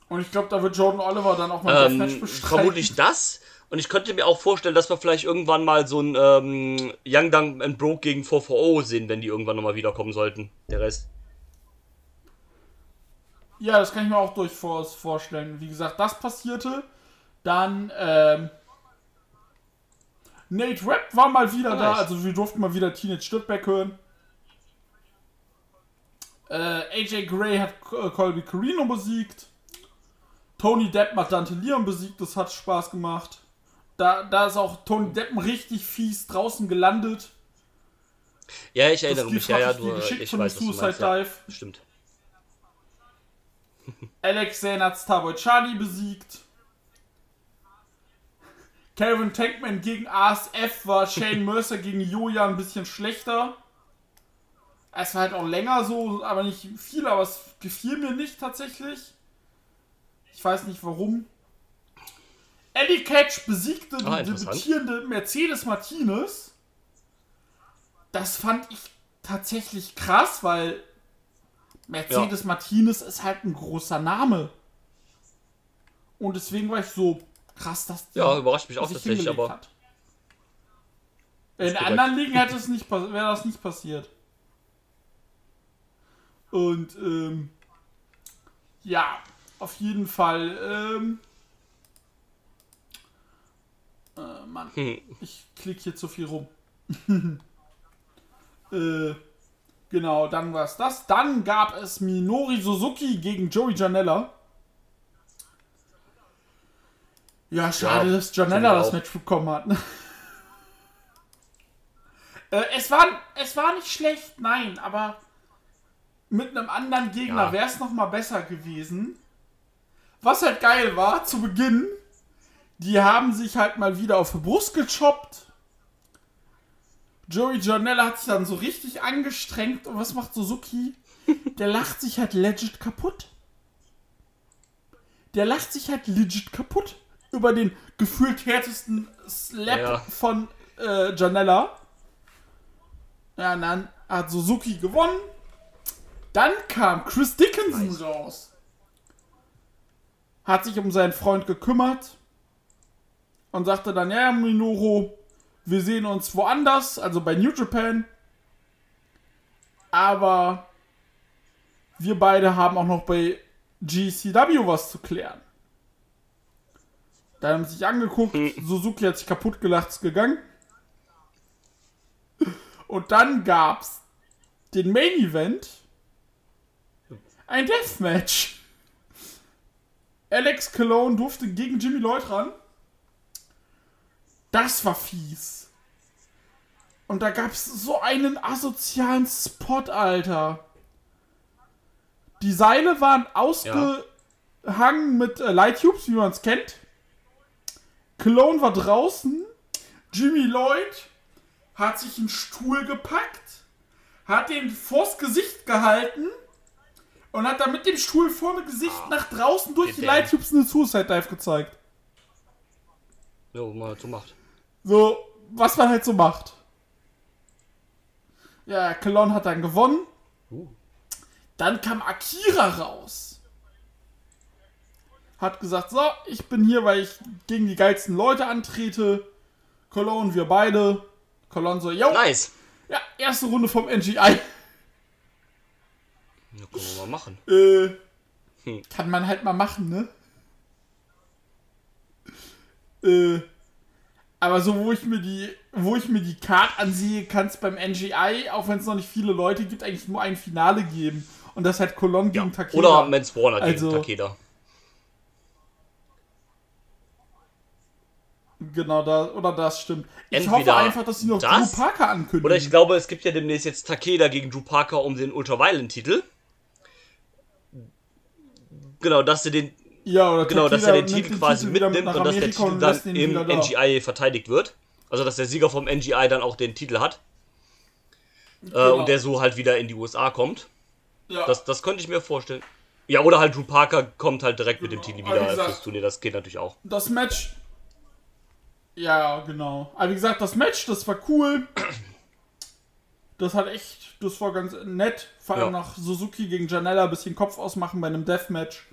Und ich glaube, da wird Jordan Oliver dann auch mal ein Deathmatch Ähm, bestreiten. vermutlich das. Und ich könnte mir auch vorstellen, dass wir vielleicht irgendwann mal so ein ähm, Young Dunk and Broke gegen 440 sehen, wenn die irgendwann nochmal wiederkommen sollten. Der Rest. Ja, das kann ich mir auch durchaus vorstellen. Wie gesagt, das passierte. Dann, ähm, Nate Rapp war mal wieder da, Nice. also wir durften mal wieder Teenage Dirtbag hören. Äh, AJ Gray hat äh, Colby Carino besiegt. Tony Depp hat Dante Leon besiegt, das hat Spaß gemacht. Da, da ist auch Tony Deppen richtig fies draußen gelandet. Ja, ich Das erinnere mich. Ja, ja, du, geschickt ich von weiß, Suicide meinst. Ja, Dive. stimmt. <laughs> <laughs> Alex Zane hat Starboy Charlie besiegt. Calvin Tankman gegen ASF war <laughs> Shane Mercer gegen Joja ein bisschen schlechter. Es war halt auch länger so, aber nicht viel, aber es gefiel mir nicht tatsächlich. Ich weiß nicht warum. Eddie Catch besiegte Ah, die debütierende Mercedes Martinez. Das fand ich tatsächlich krass, weil Mercedes Martinez ist halt ein großer Name. Und deswegen war ich so krass, dass die Ja, überrascht mich auch sich tatsächlich, aber. hat. In anderen Ligen hätte es nicht, wäre das nicht passiert. Und ähm, ja, auf jeden Fall. Ähm, äh, Mann, Hm. ich klicke hier zu viel rum. <laughs> äh, genau, dann war es das. Dann gab es Minori Suzuki gegen Joey Janella. Ja, schade, Ja, dass Janella das. Match bekommen hat. <laughs> Äh, es, war, es war nicht schlecht, nein, aber mit einem anderen Gegner Ja. wäre es noch mal besser gewesen. Was halt geil war, zu Beginn, die haben sich halt mal wieder auf die Brust gechoppt. Joey Janella hat sich dann so richtig angestrengt. Und was macht Suzuki? <laughs> Der lacht sich halt legit kaputt. Der lacht sich halt legit kaputt. Über den gefühlt härtesten Slap Ja. von äh, Janella. Ja, und dann hat Suzuki gewonnen. Dann kam Chris Dickinson raus. Hat sich um seinen Freund gekümmert. Und sagte dann, ja, Minoru, wir sehen uns woanders, also bei New Japan. Aber wir beide haben auch noch bei GCW was zu klären. Dann haben sie sich angeguckt, Suzuki hat sich kaputt gelacht, ist gegangen. Und dann gab's den Main Event. Ein Deathmatch. Alex Cologne durfte gegen Jimmy Lloyd ran. Das war fies. Und da gab's so einen asozialen Spot, Alter. Die Seile waren ausgehangen mit äh, Light Tubes, wie man es kennt. Cologne war draußen. Jimmy Lloyd hat sich einen Stuhl gepackt, hat den vors Gesicht gehalten und hat dann mit dem Stuhl vorne Gesicht nach draußen durch die Damn. Light Tubes eine Suicide Dive gezeigt. Ja, was man halt so macht. So, was man halt so macht. Ja, Cologne hat dann gewonnen. Dann kam Akira raus. Hat gesagt, so, ich bin hier, weil ich gegen die geilsten Leute antrete. Cologne, wir beide. Cologne so, yo, Nice. ja, erste Runde vom NGI. Ja, können wir mal machen. Äh, Hm. kann man halt mal machen, ne? Äh, aber so, wo ich mir die, wo ich mir die Card ansehe, kann es beim NGI, auch wenn es noch nicht viele Leute gibt, eigentlich nur ein Finale geben. Und das halt Cologne Ja. gegen Takeda. Oder Mans Warner Also- gegen Takeda. Genau, da, oder das stimmt. Ich hoffe Entweder einfach, dass sie noch das, Drew Parker ankündigen. Oder ich glaube, es gibt ja demnächst jetzt Takeda gegen Drew Parker um den Ultraviolent-Titel. Genau, dass sie den, ja, oder genau, dass er den Titel quasi mit mitnimmt und dass der Titel und dann im da. NGI verteidigt wird. Also, dass der Sieger vom NGI dann auch den Titel hat. Äh, Genau. und der so halt wieder in die USA kommt. Ja. Das, das könnte ich mir vorstellen. Ja, oder halt Drew Parker kommt halt direkt mit dem Titel Aber wie wieder gesagt- fürs Turnier. Das geht natürlich auch. das Match. Ja, genau. Aber wie gesagt, das Match, das war cool. Das hat echt, das war ganz nett. Vor allem Ja. nach Suzuki gegen Janella ein bisschen Kopf ausmachen bei einem Deathmatch.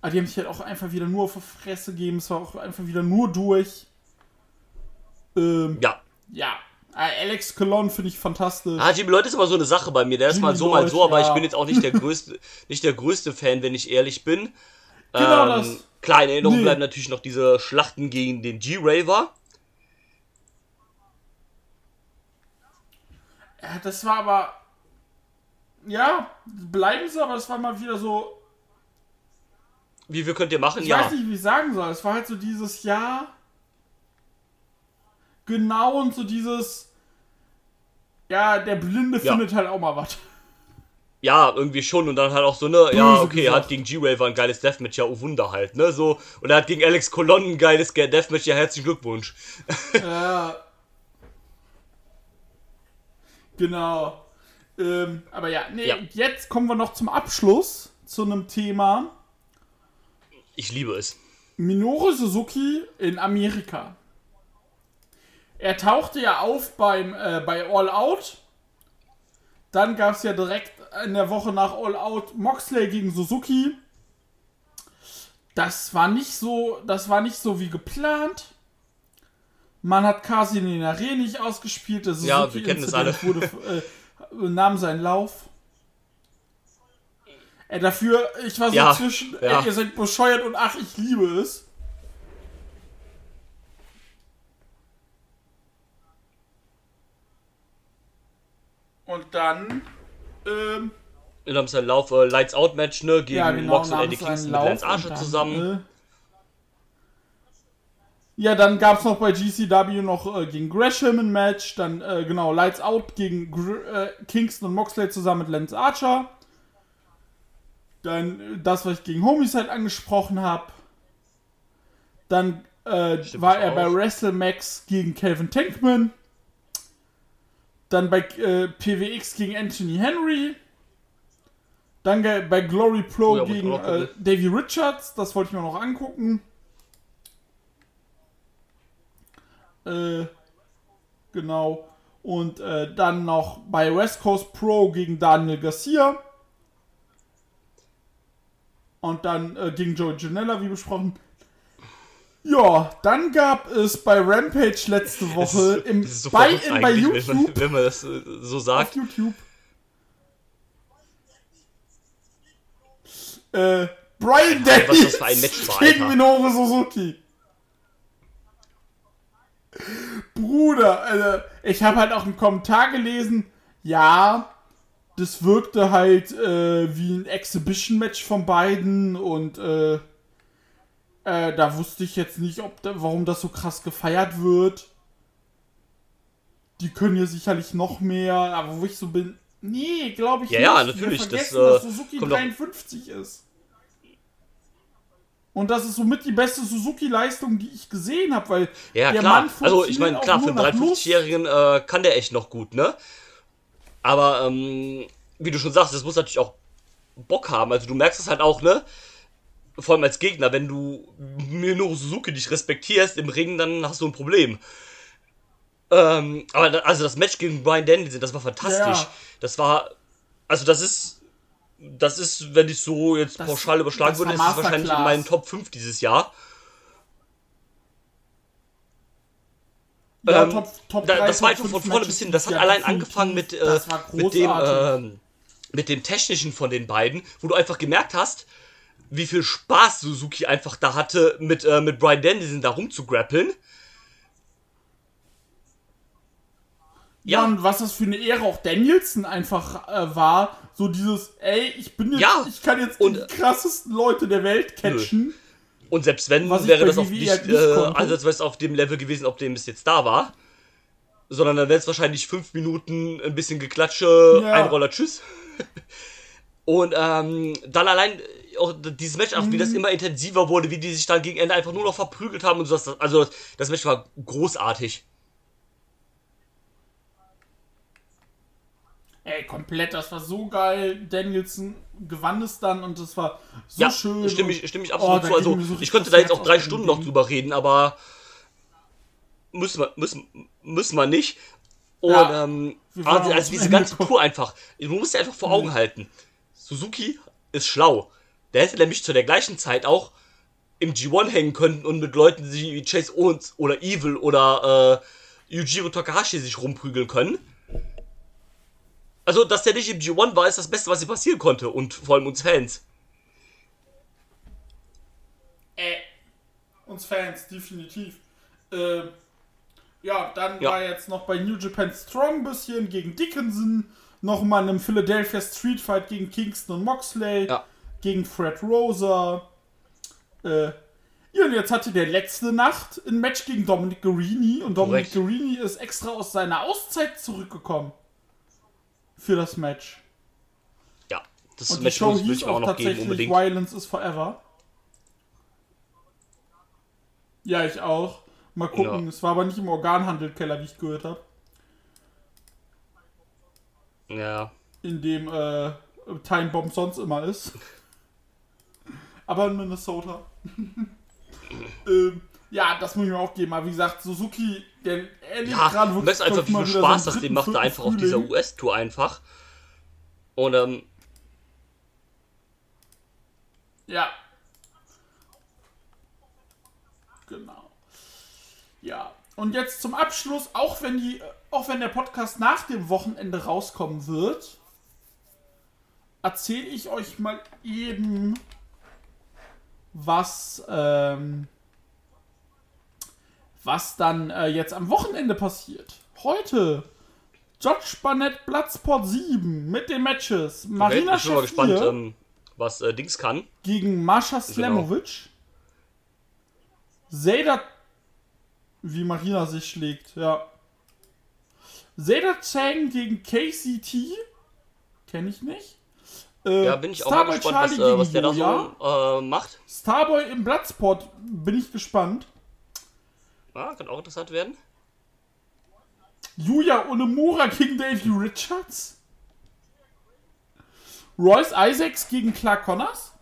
Aber die haben sich halt auch einfach wieder nur auf die Fresse gegeben. Es war auch einfach wieder nur durch. Ähm, Ja. ja. Äh, Alex Cologne finde ich fantastisch. Ah, Jimmy Lloyd ist immer so eine Sache bei mir. Der ist Jimmy mal so, mal so, aber ja. ich bin jetzt auch nicht der <laughs> größte, nicht der größte Fan, wenn ich ehrlich bin. Genau ähm, das. Klar, in Erinnerung Nee. bleiben natürlich noch diese Schlachten gegen den G-Raver. Das war aber. Ja, bleiben sie, aber das war mal wieder so. Wie viel könnt ihr machen? Ich ja. weiß nicht, wie ich sagen soll. Es war halt so dieses Jahr. Genau und so dieses. Ja, der Blinde Ja. findet halt auch mal was. Ja, irgendwie schon. Und dann halt auch so, ne, ja, okay, er hat gegen G-Raver ein geiles Deathmatch, ja, oh Wunder halt, ne, so. Und er hat gegen Alex Colon ein geiles Ge- Deathmatch, ja, herzlichen Glückwunsch. Ja. Genau. Ähm, aber ja, nee, Ja. jetzt kommen wir noch zum Abschluss zu einem Thema. Ich liebe es. Minoru Suzuki in Amerika. Er tauchte ja auf beim, äh, bei All Out. Dann gab es ja direkt in der Woche nach All Out Moxley gegen Suzuki. Das war nicht so, das war nicht so wie geplant. Man hat der Reh nicht ausgespielt. Das Ja, wir kennen das alle. Wurde, äh, nahm seinen Lauf. Äh, dafür, ich war so Ja, zwischen, ja. äh, ihr seid bescheuert und ach, ich liebe es. Und dann, ähm, In einem seinen Lauf äh, Lights Out Match, ne, gegen ja, genau, Mox und Eddie Kingston mit Lance Archer zusammen. äh, ja, dann gab es noch bei GCW noch äh, gegen Gresham ein Match, dann äh, genau Lights Out gegen Gr äh, Kingston und Moxley zusammen mit Lance Archer. Dann äh, das, was ich gegen Homicide angesprochen habe. Dann äh, war er bei auch? WrestleMax gegen Calvin Tankman. Dann bei äh, PWX gegen Anthony Henry. Dann bei Glory Pro Oh ja, gegen. Davey Richards. Das wollte ich mir noch angucken. Äh, genau. Und äh, dann noch bei West Coast Pro gegen Daniel Garcia. Und dann äh, gegen Joey Janella, wie besprochen. Ja, dann gab es bei Rampage letzte Woche im, Das ist so bei, in, bei eigentlich, wenn man, YouTube. wenn man das äh, so Auf sagt. YouTube. Äh, Brian was Daniels das für ein Match war, gegen. Minoru Suzuki. Bruder, also, ich habe halt auch einen Kommentar gelesen. Ja, das wirkte halt äh, wie ein Exhibition-Match von beiden und äh, äh, da wusste ich jetzt nicht, ob da, warum das so krass gefeiert wird. Die können ja sicherlich noch mehr, aber wo ich so bin, nee, glaube ich Ja, ja, nicht. natürlich, Wir das, vergessen, äh, dass Suzuki kommt doch- 53 ist. Und das ist somit die beste Suzuki-Leistung, die ich gesehen habe, weil Ja, der klar. Mann Also, ich meine, klar, für einen nach Lust. 53-Jährigen äh, kann der echt noch gut, ne? Aber, ähm, wie du schon sagst, das muss natürlich auch Bock haben. Also, du merkst es halt auch, ne? Vor allem als Gegner, wenn du Minoru Suzuki nicht respektierst im Ring, dann hast du ein Problem. Ähm, aber da, also das Match gegen Brian Danielson, das war fantastisch. Ja. Das war, also das ist, das ist, wenn ich so jetzt Das- pauschal überschlagen würde, ist es wahrscheinlich in meinen Top 5 dieses Jahr. Ja, Ähm, Top, Top da, 3, das war einfach von 5 vorne bis hin. Das hat dieses allein angefangen mit, äh, mit dem, ähm, mit dem technischen von den beiden, wo du einfach gemerkt hast, wie viel Spaß Suzuki einfach da hatte, mit, äh, mit Brian Danielson da rumzugrappeln. Ja, und was das für eine Ehre auch Danielson einfach äh, war, so dieses, ey, ich bin jetzt, Ja, ich kann jetzt und- die krassesten Leute der Welt catchen. Und selbst wenn, wäre das auf nicht, halt nicht äh, ansatzweise auf dem Level gewesen, auf dem es jetzt da war. Sondern dann wäre es wahrscheinlich fünf Minuten ein bisschen Geklatsche, Ja. ein Roller, tschüss. <laughs> Und ähm, dann allein äh, auch dieses Match, auch wie Mhm. das immer intensiver wurde, wie die sich dann gegen Ende einfach nur noch verprügelt haben und so. Das, also das Match war großartig. Ey, komplett, das war so geil. Danielson gewann es dann und das war so ja, schön. stimme ich, stimme ich Oh, absolut da zu. Also so ich könnte da jetzt auch drei Stunden den noch drüber reden, aber müssen wir, müssen, müssen wir nicht. Und Ja, ähm, also, also diese ganze. Tour einfach, du musst dir einfach vor Augen halten. Suzuki ist schlau. Der hätte nämlich zu der gleichen Zeit auch im G1 hängen können und mit Leuten wie Chase Owens oder Evil oder äh, Yujiro Takahashi sich rumprügeln können. Also, dass der nicht im G1 war, ist das Beste, was ihm passieren konnte. Und vor allem uns Fans. Äh, uns Fans, definitiv. Äh, ja, dann Ja. war jetzt noch bei New Japan Strong ein bisschen gegen Dickinson. Nochmal in einem Philadelphia Street Fight gegen Kingston und Moxley. Ja. Gegen Fred Rosa. Äh, ja, und jetzt hatte der letzte Nacht ein Match gegen Dominic Guarini. Und Dominic. Guarini ist extra aus seiner Auszeit zurückgekommen. Für das Match. Ja, das Und die Match Show muss hieß ich auch auch noch geben, tatsächlich unbedingt. Violence is Forever. Ja, ich auch. Mal gucken. Ja. Es war aber nicht im Organhandelkeller, wie ich gehört habe. Ja. In dem äh, Time Bomb sonst immer ist. <laughs> aber in Minnesota. <laughs> ähm, ja, das muss ich mir auch geben. Aber wie gesagt, Suzuki, der er lebt Ja, gerade du wirklich merkst einfach, wie viel Spaß seinen das dem macht, da einfach auf dieser. US-Tour einfach. Und ähm, Ja. Genau. Ja. Und jetzt zum Abschluss, auch wenn die, auch wenn der Podcast nach dem Wochenende rauskommen wird, erzähle ich euch mal eben, was, ähm, was dann äh, jetzt am Wochenende passiert. Heute Judge Barnett Bloodsport 7 mit den Matches. Marina ich bin mal gespannt, ähm, was äh, Dings kann. gegen Mascha Slamovic. Zayda, wie Marina sich schlägt, ja. Zayda Chang gegen KCT. Kenne ich nicht. Äh, Ja, bin ich auch mal Starboy gespannt, was, Charlie äh, was der da so äh, macht. Starboy im Bloodsport bin ich gespannt. Ja, kann auch interessant werden. Yuya Onemura gegen Davey Richards. Royce Isaacs gegen Clark Connors.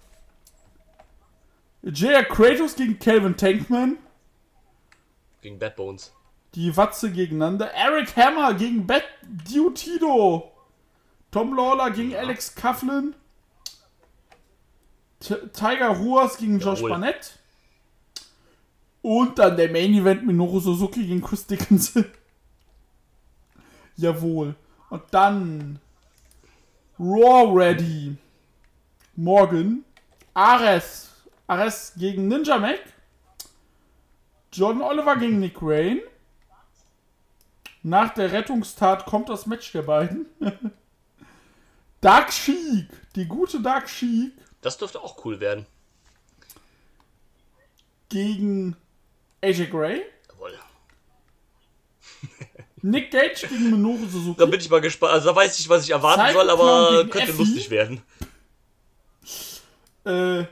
J.R. Kratos gegen Calvin Tankman. Gegen Bad Bones. Die Watze gegeneinander. Eric Hammer gegen Bad Dutido. Tom Lawler gegen Alex Coughlin. T Tiger Ruas gegen Josh Jawohl. Barnett. Und dann der Main Event Minoru Suzuki gegen Chris Dickinson. Jawohl. Und dann Raw Ready. Morgan. Ares. Ares gegen Ninja Mac. John Oliver gegen Nick Rain. Nach der Rettungstat kommt das Match der beiden. <laughs> Dark Sheik. Die gute Dark Sheik Das dürfte auch cool werden. gegen AJ Gray. Jawohl. <laughs> Nick Gage gegen Minoru Suzuki. Da bin ich mal gespannt. Also da weiß ich, was ich erwarten Cyclone soll, aber könnte Effie. lustig werden. Äh,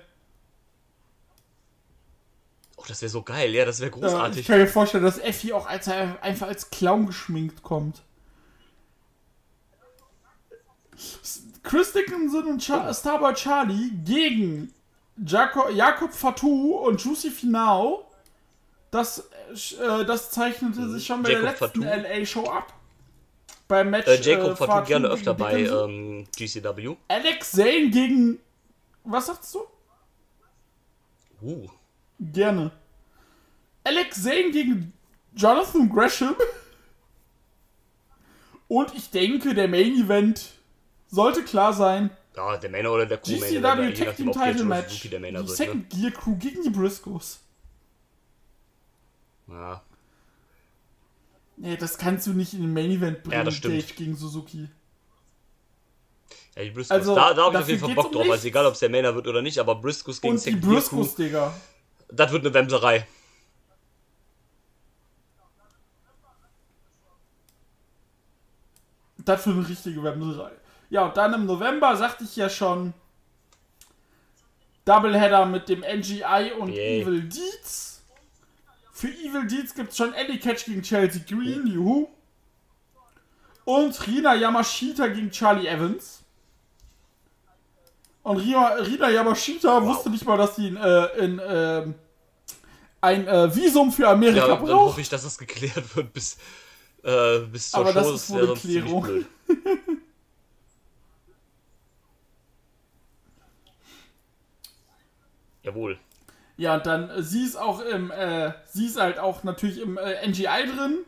Oh, das wäre so geil. Ja, das wäre äh, ich großartig. kann mir vorstellen, dass Effie auch als, einfach als Clown geschminkt kommt. Chris Dickinson und Char Starboy Charlie gegen Jaco Jakob Fatou und Juicy Finau. Das, äh, das zeichnete sich schon bei Jacob der letzten. LA-Show ab. Beim Match. äh, Jacob äh, Fatou gerne öfter bei ähm, GCW. Alex Zane gegen. Was sagst du? Uh. Gerne. Alex Zane gegen Jonathan Gresham. Und ich denke, der Main Event sollte klar sein. Ja, der Mainer oder der Co-Mainer. GCW je Tag nachdem, Team Title Match. Die wird. Ne? Second Gear Crew gegen die Briscoes. Ja. Nee, das kannst du nicht in den Main Event bringen. Ja, das stimmt. Gage gegen Suzuki. ja, die Briscoes. Also, da da habe ich auf jeden Fall Bock um drauf. Also egal, ob es der Mainer wird oder nicht, aber Briscoes gegen Und die Briscoes, Digga. das wird eine Wemserei. Das für eine richtige Wemserei. Ja, und dann im November sagte ich ja schon Doubleheader mit dem NGI und Yay. Evil Deeds. Für Evil Deeds gibt es schon Ellie Catch gegen Chelsea Green, juhu. Und Rina Yamashita gegen Charlie Evans. Und Rina, Rina Yamashita wusste nicht mal, dass sie in, äh, in ähm, ein äh, Visum für Amerika Ja, dann braucht. hoffe ich, dass das geklärt wird bis, äh, bis zur Aber das Show. ist Das wohl wäre eine Klärung. <laughs> Jawohl. Ja, und dann, äh, sie ist auch im, äh, sie ist halt auch natürlich im äh, NGI drin.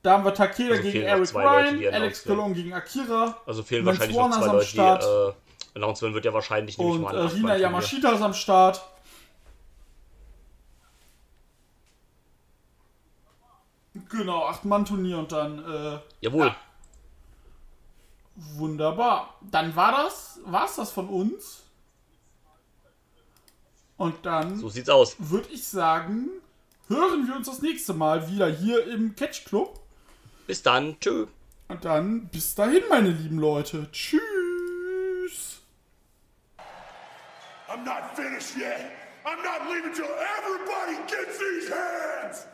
Da haben wir Takeda Also gegen noch Eric zwei Leute, Ryan, announced Alex. Colon gegen Akira Also fehlen Lance wahrscheinlich noch Warner zwei ist am Leute, Start. die äh, Announcement wird ja wahrscheinlich nämlich und mal äh, Rina. Yamashita ist am Start. Genau, 8-Mann-Turnier und dann, äh, Jawohl. wunderbar. Dann war das, war's das von uns. Und dann So sieht's aus. würde ich sagen, hören wir uns das nächste Mal wieder hier im Catch Club. Bis dann. Tschö. Und dann bis dahin, meine lieben Leute. Tschüss. I'm not finished yet. I'm not leaving till everybody gets these hands.